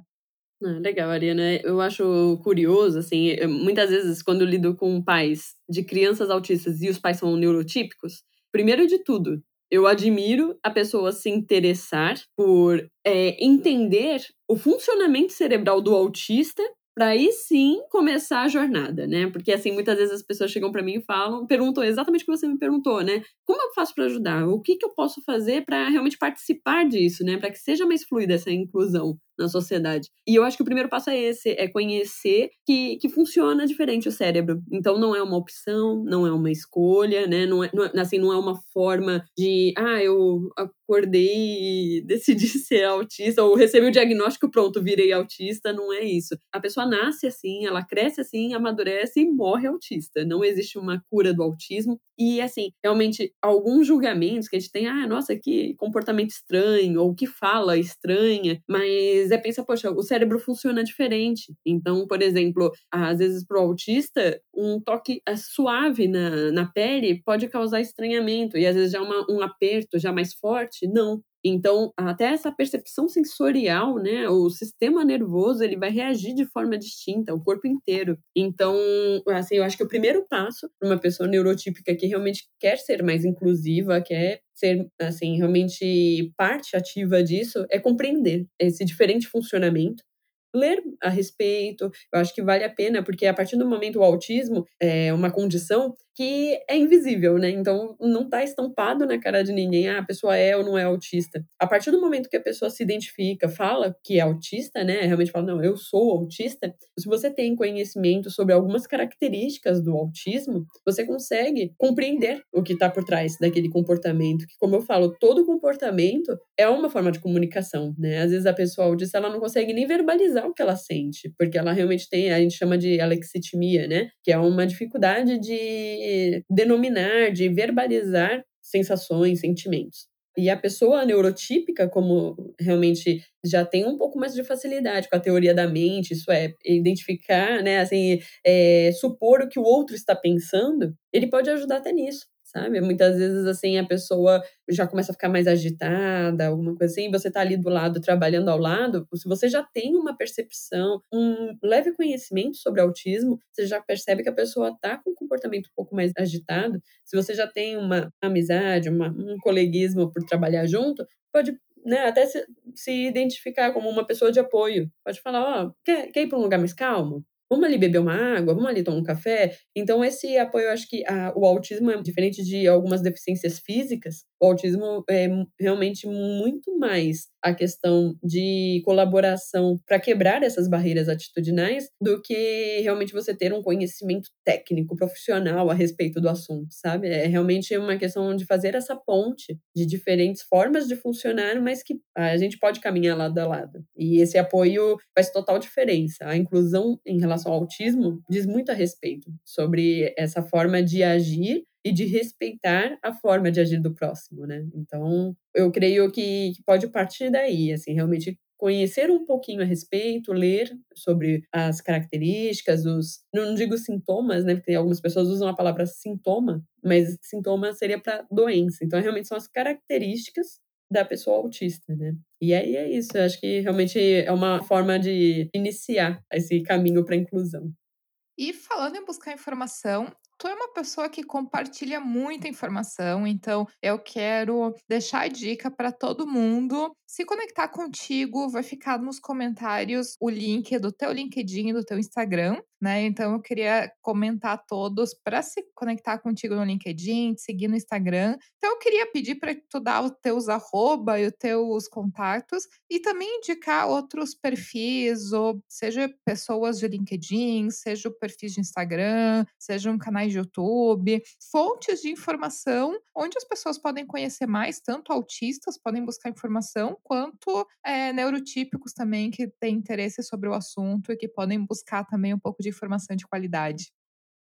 Ah, legal, Ariana. Eu acho curioso, assim, eh, muitas vezes quando eu lido com pais de crianças autistas e os pais são neurotípicos, primeiro de tudo, eu admiro a pessoa se interessar por é, entender o funcionamento cerebral do autista para aí sim começar a jornada, né? Porque assim, muitas vezes as pessoas chegam para mim e falam, perguntam exatamente o que você me perguntou, né? Como eu faço para ajudar? O que, que eu posso fazer para realmente participar disso, né? Para que seja mais fluida essa inclusão na sociedade. E eu acho que o primeiro passo é esse, é conhecer que, que funciona diferente o cérebro. Então não é uma opção, não é uma escolha, né? Não é, não é, assim, não é uma forma de, ah, eu acordei e <laughs> decidi ser autista, ou recebi o diagnóstico, pronto, virei autista, não é isso. A pessoa nasce assim, ela cresce assim, amadurece e morre autista. Não existe uma cura do autismo. E, assim, realmente, alguns julgamentos que a gente tem, ah, nossa, que comportamento estranho, ou que fala estranha, mas é pensa, poxa, o cérebro funciona diferente. Então, por exemplo, às vezes para o autista, um toque eh, suave na, na pele pode causar estranhamento, e às vezes já uma, um aperto já mais forte, não. Então, até essa percepção sensorial, né, o sistema nervoso, ele vai reagir de forma distinta, o corpo inteiro. Então, assim, eu acho que o primeiro passo para uma pessoa neurotípica que realmente quer ser mais inclusiva, quer ser, assim, realmente parte ativa disso, é compreender esse diferente funcionamento ler a respeito. Eu acho que vale a pena, porque a partir do momento o autismo é uma condição que é invisível, né? Então não está estampado na cara de ninguém, ah, a pessoa é ou não é autista. A partir do momento que a pessoa se identifica, fala que é autista, né? Realmente fala, não, eu sou autista. Se você tem conhecimento sobre algumas características do autismo, você consegue compreender o que está por trás daquele comportamento. Que, como eu falo, todo comportamento é uma forma de comunicação, né? Às vezes a pessoa autista ela não consegue nem verbalizar o que ela sente, porque ela realmente tem, a gente chama de alexitimia, né? Que é uma dificuldade de denominar, de verbalizar sensações, sentimentos. E a pessoa neurotípica, como realmente já tem um pouco mais de facilidade com a teoria da mente, isso é, identificar, né, assim, é, supor o que o outro está pensando, ele pode ajudar até nisso. Sabe? Muitas vezes, assim, a pessoa já começa a ficar mais agitada, alguma coisa assim, você tá ali do lado, trabalhando ao lado, se você já tem uma percepção, um leve conhecimento sobre autismo, você já percebe que a pessoa tá com um comportamento um pouco mais agitado. Se você já tem uma amizade, uma, um coleguismo por trabalhar junto, pode né, até se, se, identificar como uma pessoa de apoio. Pode falar, ó, oh, quer, quer ir para um lugar mais calmo? Vamos ali beber uma água, vamos ali tomar um café. Então, esse apoio, eu acho que a, o autismo é diferente de algumas deficiências físicas. O autismo é realmente muito mais a questão de colaboração para quebrar essas barreiras atitudinais do que realmente você ter um conhecimento técnico, profissional a respeito do assunto, sabe? É realmente uma questão de fazer essa ponte de diferentes formas de funcionar, mas que a gente pode caminhar lado a lado. E esse apoio faz total diferença. A inclusão em relação ao autismo diz muito a respeito sobre essa forma de agir e de respeitar a forma de agir do próximo, né? Então, eu creio que, pode partir daí, assim, realmente conhecer um pouquinho a respeito, ler sobre as características, os não digo sintomas, né? Porque algumas pessoas usam a palavra sintoma, mas sintoma seria para doença. Então, realmente são as características da pessoa autista, né? E aí é isso, eu acho que realmente é uma forma de iniciar esse caminho para a inclusão. E falando em buscar informação, tu é uma pessoa que compartilha muita informação, então eu quero deixar a dica para todo mundo se conectar contigo. Vai ficar nos comentários o link do teu LinkedIn e do teu Instagram, né? Então eu queria comentar a todos para se conectar contigo no LinkedIn, te seguir no Instagram. Então eu queria pedir para tu dar os teus arroba e os teus contatos e também indicar outros perfis, ou seja pessoas de LinkedIn, seja perfis de Instagram, sejam canais de YouTube, fontes de informação onde as pessoas podem conhecer mais, tanto autistas podem buscar informação, quanto é, neurotípicos também que têm interesse sobre o assunto e que podem buscar também um pouco de informação de qualidade.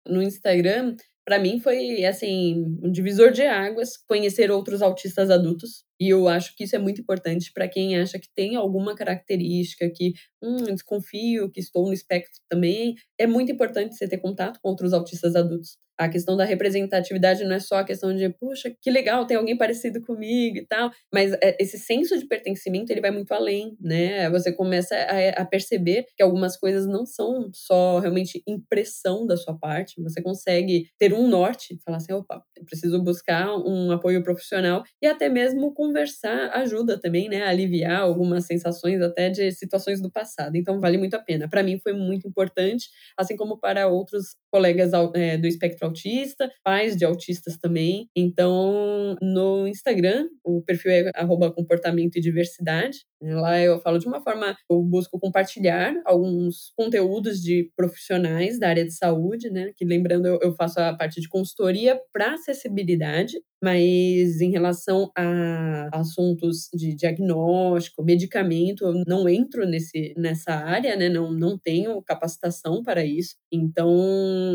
No Instagram, para mim foi assim um divisor de águas conhecer outros autistas adultos e eu acho que isso é muito importante para quem acha que tem alguma característica que hum, desconfio que estou no espectro também. É muito importante você ter contato com outros autistas adultos. A questão da representatividade não é só a questão de, puxa, que legal, tem alguém parecido comigo e tal, mas é, esse senso de pertencimento, ele vai muito além, né? Você começa a, a perceber que algumas coisas não são só realmente impressão da sua parte, você consegue ter um norte, falar assim, opa, eu preciso buscar um apoio profissional. E até mesmo conversar ajuda também, né? A aliviar algumas sensações até de situações do passado. Então, vale muito a pena. Para mim foi muito importante, assim como para outros colegas é, do espectro autista, pais de autistas também. Então, no Instagram, o perfil é comportamento e diversidade. Lá eu falo de uma forma, eu busco compartilhar alguns conteúdos de profissionais da área de saúde, né? Que lembrando, eu faço a parte de consultoria para acessibilidade, mas em relação a assuntos de diagnóstico, medicamento, eu não entro nesse, nessa área, né? Não, não tenho capacitação para isso. Então,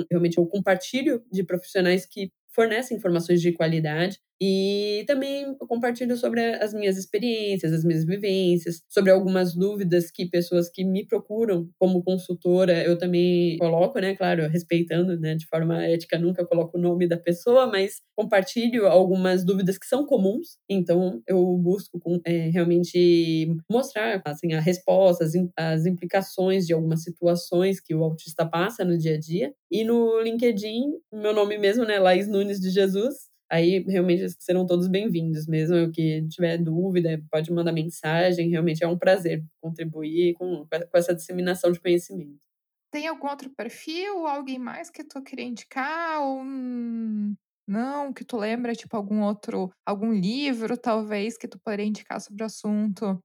realmente eu compartilho de profissionais que fornecem informações de qualidade e também compartilho sobre as minhas experiências, as minhas vivências, sobre algumas dúvidas que pessoas que me procuram como consultora, eu também coloco, né, claro, respeitando, né, de forma ética, nunca coloco o nome da pessoa, mas compartilho algumas dúvidas que são comuns, então eu busco é, realmente mostrar, assim, as respostas, as implicações de algumas situações que o autista passa no dia a dia. E no LinkedIn, meu nome mesmo, né, Laís Nunes de Jesus, aí realmente serão todos bem-vindos. Mesmo o que tiver dúvida, pode mandar mensagem. Realmente é um prazer contribuir com, com essa disseminação de conhecimento. Tem algum outro perfil, alguém mais que tu queria indicar? Ou não, que tu lembra, tipo, algum outro, algum livro, talvez, que tu poderia indicar sobre o assunto?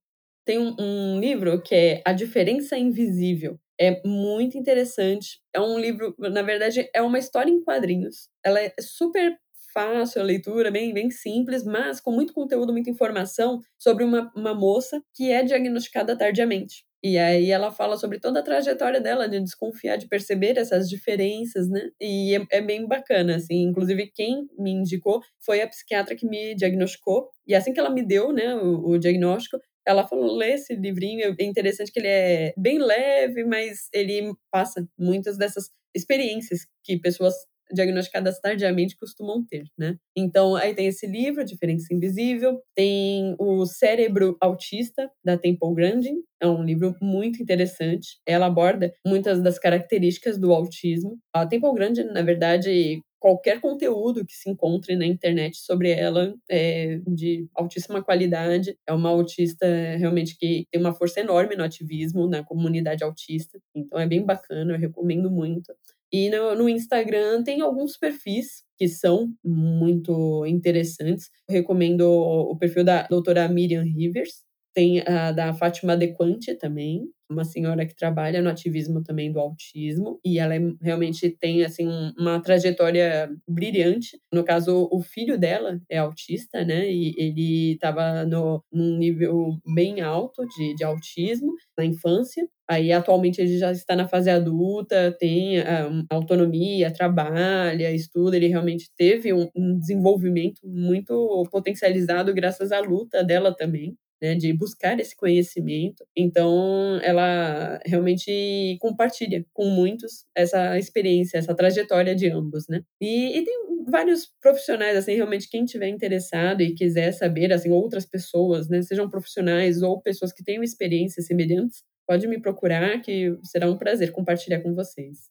Tem um, um livro que é A Diferença Invisível. É muito interessante. É um livro, na verdade, é uma história em quadrinhos. Ela é super fácil a leitura, bem, bem simples, mas com muito conteúdo, muita informação sobre uma, uma moça que é diagnosticada tardiamente. E aí ela fala sobre toda a trajetória dela de desconfiar, de perceber essas diferenças, né? E é, é, bem bacana, assim. Inclusive, quem me indicou foi a psiquiatra que me diagnosticou. E assim que ela me deu, né, o, o diagnóstico, ela falou, lê esse livrinho, é interessante que ele é bem leve, mas ele passa muitas dessas experiências que pessoas diagnosticadas tardiamente costumam ter, né? Então, aí tem esse livro, Diferença Invisível, tem o Cérebro Autista, da Temple Grandin, é um livro muito interessante. Ela aborda muitas das características do autismo. A Temple Grandin, na verdade, qualquer conteúdo que se encontre na internet sobre ela é de altíssima qualidade. É uma autista realmente que tem uma força enorme no ativismo, na comunidade autista. Então é bem bacana, eu recomendo muito. E no, no Instagram tem alguns perfis que são muito interessantes. Recomendo o perfil da doutora Miriam Rivers, tem a da Fátima Dequante também, uma senhora que trabalha no ativismo também do autismo e ela é, realmente tem assim uma trajetória brilhante. No caso, o filho dela é autista, né? E ele estava num nível bem alto de, de autismo na infância. Aí atualmente ele já está na fase adulta, tem um, autonomia, trabalha, estuda. Ele realmente teve um, um desenvolvimento muito potencializado graças à luta dela também né, de buscar esse conhecimento. Então, ela realmente compartilha com muitos essa experiência, essa trajetória de ambos, né? E, e, tem vários profissionais, assim, realmente quem tiver interessado e quiser saber, assim, outras pessoas, né, sejam profissionais ou pessoas que tenham experiências semelhantes, pode me procurar que será um prazer compartilhar com vocês.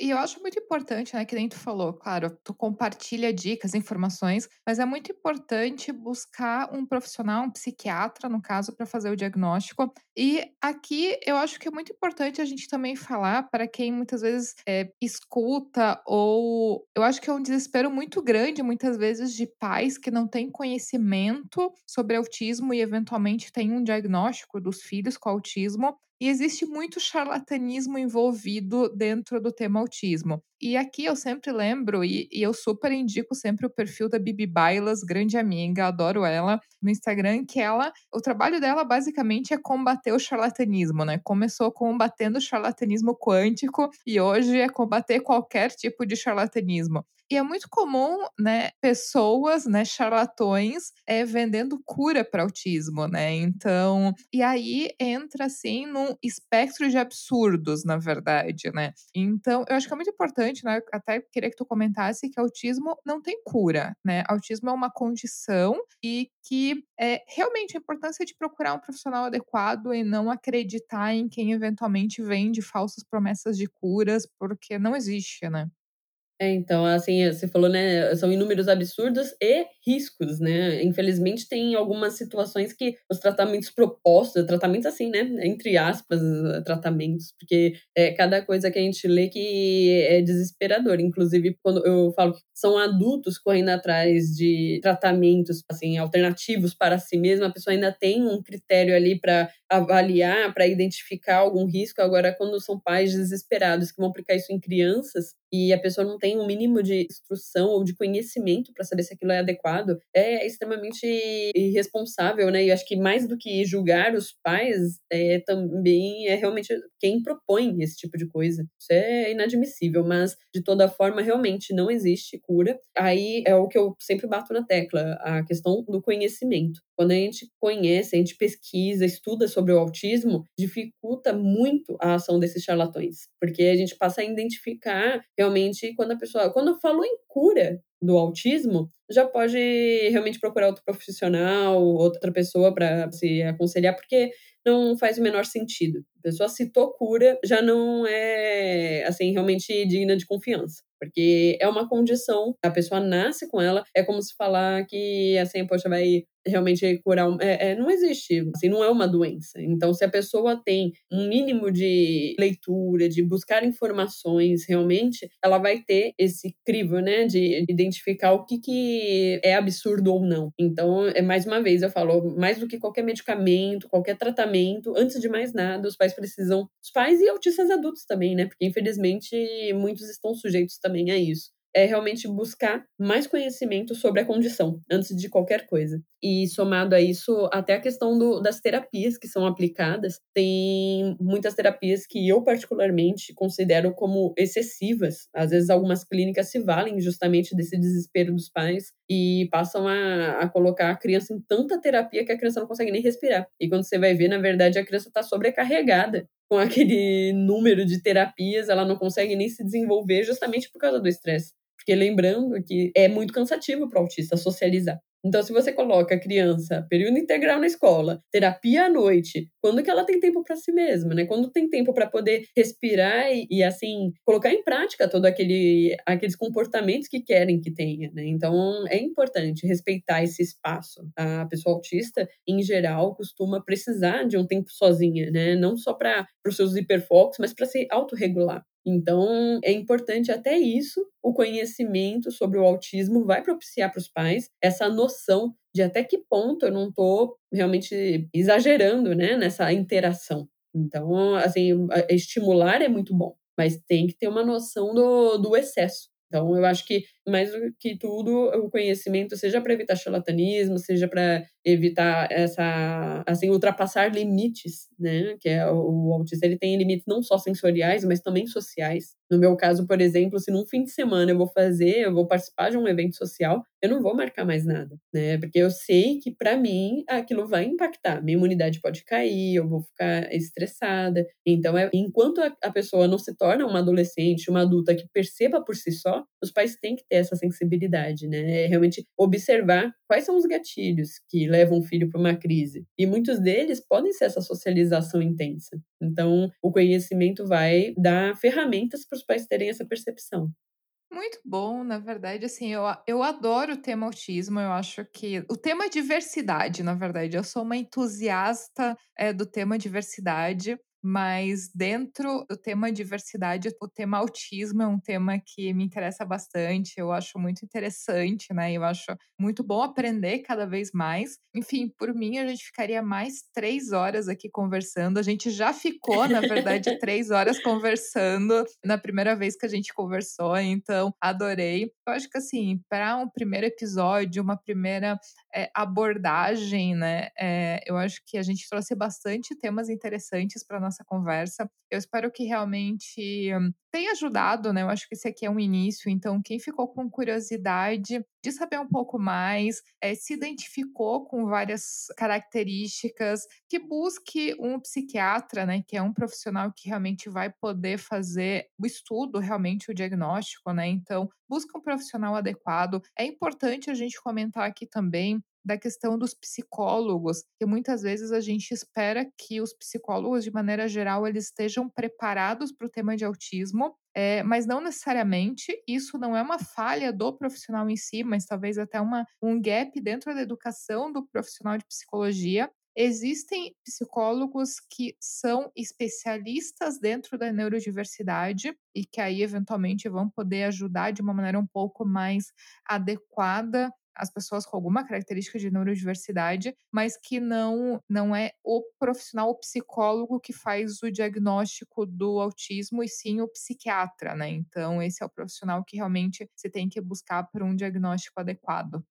E eu acho muito importante, né, que nem tu falou, claro, tu compartilha dicas, informações, mas é muito importante buscar um profissional, um psiquiatra, no caso, para fazer o diagnóstico. E aqui eu acho que é muito importante a gente também falar para quem muitas vezes é, escuta, ou eu acho que é um desespero muito grande, muitas vezes, de pais que não têm conhecimento sobre autismo e eventualmente têm um diagnóstico dos filhos com autismo e existe muito charlatanismo envolvido dentro do tema autismo. E aqui eu sempre lembro, e, e, eu super indico sempre o perfil da Bibi Bailas, grande amiga, adoro ela, no Instagram, que ela, o trabalho dela basicamente é combater o charlatanismo, né? Começou combatendo o charlatanismo quântico e hoje é combater qualquer tipo de charlatanismo. E é muito comum, né, pessoas, né, charlatões, é, vendendo cura para autismo, né? Então, e aí entra assim num espectro de absurdos, na verdade, né? Então, eu acho que é muito importante, né? Até queria que tu comentasse que autismo não tem cura, né? Autismo é uma condição e que é realmente a importância de procurar um profissional adequado e não acreditar em quem eventualmente vende falsas promessas de curas, porque não existe, né? É, então, assim, você falou, né, são inúmeros absurdos e riscos, né? Infelizmente, tem algumas situações que os tratamentos propostos, tratamentos assim, né, entre aspas, tratamentos, porque é cada coisa que a gente lê que é desesperador. Inclusive, quando eu falo que são adultos correndo atrás de tratamentos, assim, alternativos para si mesmo, a pessoa ainda tem um critério ali para avaliar, para identificar algum risco. Agora, quando são pais desesperados que vão aplicar isso em crianças, e a pessoa não tem um mínimo de instrução ou de conhecimento para saber se aquilo é adequado, é extremamente irresponsável, né? E acho que mais do que julgar os pais, é, também é realmente quem propõe esse tipo de coisa. Isso é inadmissível, mas de toda forma, realmente não existe cura. Aí é o que eu sempre bato na tecla, a questão do conhecimento. Quando a gente conhece, a gente pesquisa, estuda sobre o autismo, dificulta muito a ação desses charlatões, porque a gente passa a identificar realmente quando a pessoa, quando falou em cura do autismo, já pode realmente procurar outro profissional, outra pessoa para se aconselhar, porque não faz o menor sentido. A pessoa citou cura, já não é assim realmente digna de confiança. Porque é uma condição, a pessoa nasce com ela, é como se falar que assim, poxa, vai realmente curar. É, é, não existe, assim, não é uma doença. Então, se a pessoa tem um mínimo de leitura, de buscar informações realmente, ela vai ter esse crivo, né, de identificar o que, que é absurdo ou não. Então, é mais uma vez, eu falo, mais do que qualquer medicamento, qualquer tratamento, antes de mais nada, os pais precisam, os pais e autistas adultos também, né, porque infelizmente muitos estão sujeitos também a isso é realmente buscar mais conhecimento sobre a condição antes de qualquer coisa. E somado a isso, até a questão do, das terapias que são aplicadas, tem muitas terapias que eu particularmente considero como excessivas. Às vezes algumas clínicas se valem justamente desse desespero dos pais e passam a, a colocar a criança em tanta terapia que a criança não consegue nem respirar. E quando você vai ver, na verdade, a criança está sobrecarregada com <laughs> aquele número de terapias, ela não consegue nem se desenvolver justamente por causa do estresse. Porque lembrando que é muito cansativo para o autista socializar. Então, se você coloca a criança período integral na escola, terapia à noite, quando que ela tem tempo para si mesma, né? Quando tem tempo para poder respirar e, e, assim colocar em prática todo aquele aqueles comportamentos que querem que tenha, né? Então, é importante respeitar esse espaço. A pessoa autista, em geral, costuma precisar de um tempo sozinha, né? Não só para os seus hiperfocos, mas para se autorregular. Então, é importante até isso, o conhecimento sobre o autismo vai propiciar para os pais essa noção de até que ponto eu não estou realmente exagerando né, nessa interação. Então, assim, estimular é muito bom, mas tem que ter uma noção do, do excesso. Então, eu acho que, mais do que tudo, o conhecimento, seja para evitar charlatanismo, seja para evitar essa, assim, ultrapassar limites, né? Que é o, o autista, ele tem limites não só sensoriais, mas também sociais. No meu caso, por exemplo, se num fim de semana eu vou fazer, eu vou participar de um evento social, eu não vou marcar mais nada, né? Porque eu sei que para mim aquilo vai impactar. Minha imunidade pode cair, eu vou ficar estressada. Então, é, enquanto a, a pessoa não se torna uma adolescente, uma adulta que perceba por si só, os pais têm que ter essa sensibilidade, né? É realmente observar quais são os gatilhos que levam o filho para uma crise. E muitos deles podem ser essa socialização intensa. Então, o conhecimento vai dar ferramentas para os pais terem essa percepção. Muito bom, na verdade, assim, eu, eu adoro o tema autismo, eu acho que o tema diversidade, na verdade, eu sou uma entusiasta é, do tema diversidade, mas dentro do tema diversidade, o tema autismo é um tema que me interessa bastante, eu acho muito interessante, né? Eu acho muito bom aprender cada vez mais. Enfim, por mim, a gente ficaria mais três horas aqui conversando. A gente já ficou, na verdade, <laughs> três horas conversando na primeira vez que a gente conversou, então adorei. Eu acho que, assim, para um primeiro episódio, uma primeira é, abordagem, né? É, eu acho que a gente trouxe bastante temas interessantes para nossa conversa. Eu espero que realmente tenha ajudado, né? Eu acho que esse aqui é um início, então quem ficou com curiosidade de saber um pouco mais, é, se identificou com várias características, que busque um psiquiatra, né? Que é um profissional que realmente vai poder fazer o estudo, realmente o diagnóstico, né? Então, busque um profissional adequado. É importante a gente comentar aqui também da questão dos psicólogos, que muitas vezes a gente espera que os psicólogos, de maneira geral, eles estejam preparados para o tema de autismo, é, mas não necessariamente. Isso não é uma falha do profissional em si, mas talvez até uma, um gap dentro da educação do profissional de psicologia. Existem psicólogos que são especialistas dentro da neurodiversidade e que aí eventualmente vão poder ajudar de uma maneira um pouco mais adequada as pessoas com alguma característica de neurodiversidade, mas que não, não é o profissional, o psicólogo que faz o diagnóstico do autismo, e sim o psiquiatra, né? Então, esse é o profissional que realmente você tem que buscar para um diagnóstico adequado.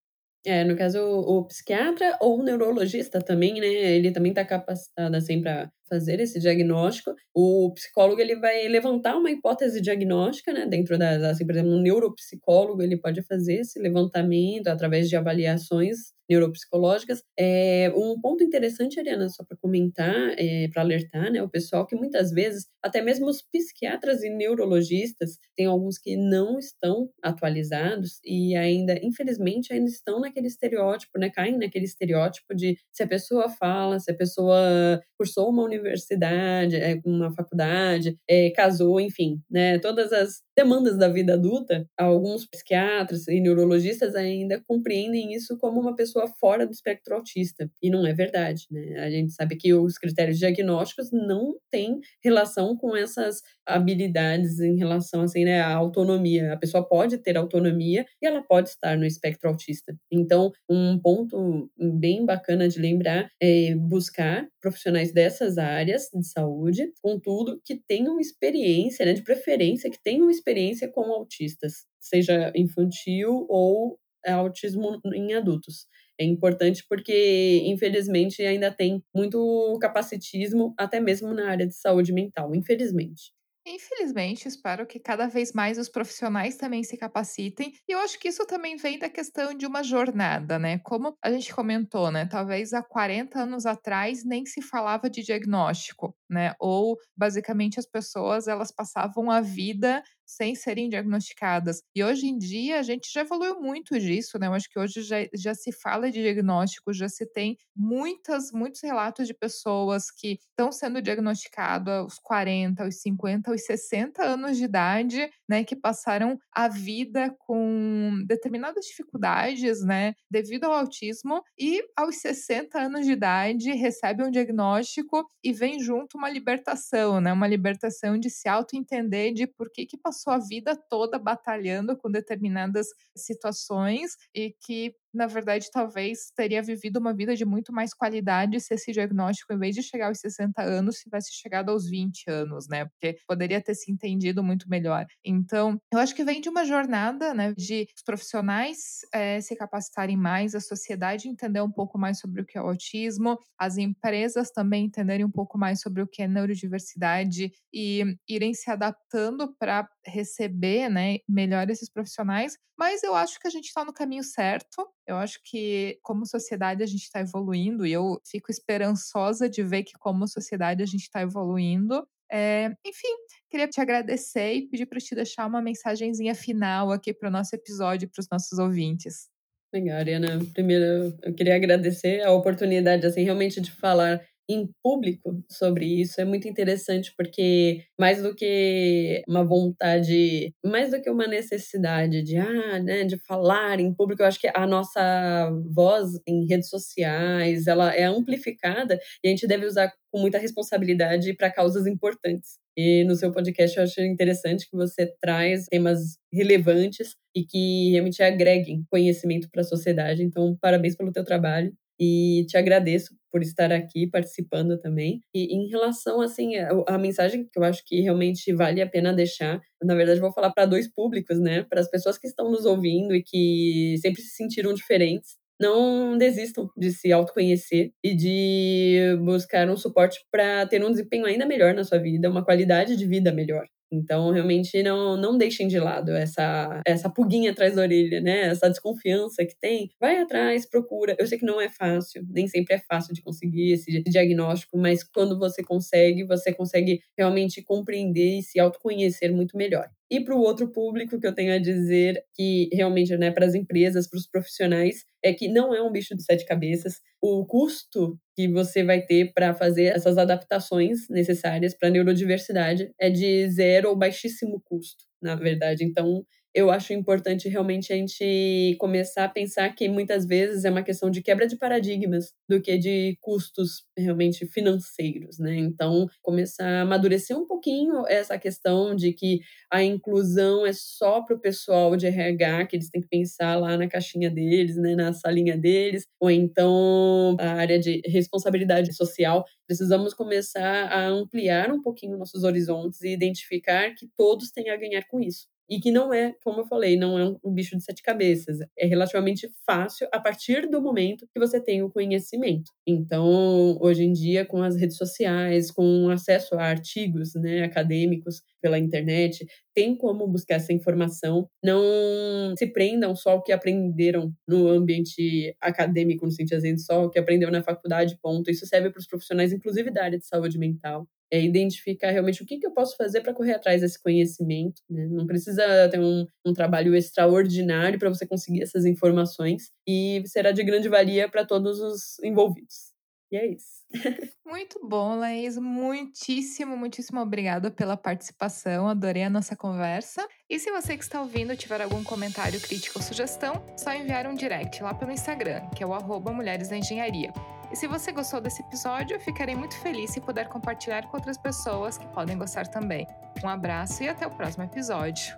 É, no caso, o, o psiquiatra ou o neurologista também, né? Ele também está capacitado, assim, para fazer esse diagnóstico. O psicólogo, ele vai levantar uma hipótese diagnóstica, né? Dentro da, assim, por exemplo, um neuropsicólogo, ele pode fazer esse levantamento através de avaliações neuropsicológicas. É, um ponto interessante, Ariana, só para comentar, é, para alertar né, o pessoal, que muitas vezes, até mesmo os psiquiatras e neurologistas, tem alguns que não estão atualizados e ainda, infelizmente, ainda estão naquele estereótipo, né, caem naquele estereótipo de se a pessoa fala, se a pessoa cursou uma universidade, é, uma faculdade, é, casou, enfim, né, todas as demandas da vida adulta, alguns psiquiatras e neurologistas ainda compreendem isso como uma pessoa fora do espectro autista. E não é verdade, né? A gente sabe que os critérios diagnósticos não têm relação com essas habilidades em relação assim, né, à autonomia. A pessoa pode ter autonomia e ela pode estar no espectro autista. Então, um ponto bem bacana de lembrar é buscar profissionais dessas áreas de saúde, contudo, que tenham experiência, né, de preferência, que tenham experiência com autistas, seja infantil ou autismo em adultos. É importante porque, infelizmente, ainda tem muito capacitismo, até mesmo na área de saúde mental, infelizmente. Infelizmente, espero que cada vez mais os profissionais também se capacitem. E eu acho que isso também vem da questão de uma jornada, né? Como a gente comentou, né? Talvez há 40 anos atrás nem se falava de diagnóstico, né? Ou basicamente as pessoas elas passavam a vida sem serem diagnosticadas. E hoje em dia a gente já evoluiu muito disso, né? Eu acho que hoje já, já se fala de diagnóstico, já se tem muitas, muitos relatos de pessoas que estão sendo diagnosticadas aos 40, aos 50, aos 60 anos de idade, né? Que passaram a vida com determinadas dificuldades, né? Devido ao autismo e aos 60 anos de idade recebem um diagnóstico e vem junto uma libertação, né? Uma libertação de se auto-entender de por que, que passou a vida toda batalhando com determinadas situações e que na verdade, talvez teria vivido uma vida de muito mais qualidade se esse diagnóstico, em vez de chegar aos 60 anos, tivesse chegado aos 20 anos, né? Porque poderia ter se entendido muito melhor. Então, eu acho que vem de uma jornada, né, de os profissionais é, se capacitarem mais, a sociedade entender um pouco mais sobre o que é o autismo, as empresas também entenderem um pouco mais sobre o que é neurodiversidade e irem se adaptando para receber, né, melhor esses profissionais. Mas eu acho que a gente está no caminho certo. Eu acho que, como sociedade, a gente está evoluindo e eu fico esperançosa de ver que, como sociedade, a gente está evoluindo. É, enfim, queria te agradecer e pedir para te deixar uma mensagenzinha final aqui para o nosso episódio, para os nossos ouvintes. Legal, Ariana. Primeiro, eu queria agradecer a oportunidade, assim, realmente de falar em público sobre isso é muito interessante porque mais do que uma vontade, mais do que uma necessidade de ah, né, de falar em público, eu acho que a nossa voz em redes sociais, ela é amplificada e a gente deve usar com muita responsabilidade para causas importantes. E no seu podcast eu acho interessante que você traz temas relevantes e que realmente agreguem conhecimento para a sociedade. Então, parabéns pelo teu trabalho e te agradeço por estar aqui participando também. E em relação assim a, a, mensagem que eu acho que realmente vale a pena deixar, na verdade vou falar para dois públicos, né? Para as pessoas que estão nos ouvindo e que sempre se sentiram diferentes. Não desistam de se autoconhecer e de buscar um suporte para ter um desempenho ainda melhor na sua vida, uma qualidade de vida melhor. Então, realmente, não, não deixem de lado essa, essa pulguinha atrás da orelha, né? Essa desconfiança que tem. Vai atrás, procura. Eu sei que não é fácil, nem sempre é fácil de conseguir esse diagnóstico, mas quando você consegue, você consegue realmente compreender e se autoconhecer muito melhor. E para o outro público que eu tenho a dizer que realmente, né, para as empresas, para os profissionais, é que não é um bicho de sete cabeças. O custo que você vai ter para fazer essas adaptações necessárias para neurodiversidade é de zero ou baixíssimo custo, na verdade. Então, eu acho importante realmente a gente começar a pensar que muitas vezes é uma questão de quebra de paradigmas do que de custos realmente financeiros, né? Então, começar a amadurecer um pouquinho essa questão de que a inclusão é só para o pessoal de RH, que eles têm que pensar lá na caixinha deles, né, na salinha deles, ou então a área de responsabilidade social. Precisamos começar a ampliar um pouquinho nossos horizontes e identificar que todos têm a ganhar com isso e que não é, como eu falei, não é um bicho de sete cabeças. É relativamente fácil a partir do momento que você tem o conhecimento. Então, hoje em dia, com as redes sociais, com acesso a artigos né, acadêmicos pela internet, tem como buscar essa informação. Não se prendam só ao que aprenderam no ambiente acadêmico, no sentido assim, só o que aprendeu na faculdade, ponto. Isso serve para os profissionais, inclusive da área de saúde mental é identificar realmente o que, que eu posso fazer para correr atrás desse conhecimento. Né? Não precisa ter um, um trabalho extraordinário para você conseguir essas informações e será de grande valia para todos os envolvidos. E é isso. <laughs> Muito bom, Laís. Muitíssimo, muitíssimo obrigada pela participação. Adorei a nossa conversa. E se você que está ouvindo tiver algum comentário, crítica ou sugestão, só enviar um direct lá pelo Instagram, que é o arroba Mulheres da Engenharia. E se você gostou desse episódio, ficarei muito feliz se puder compartilhar com outras pessoas que podem gostar também. Um abraço e até o próximo episódio.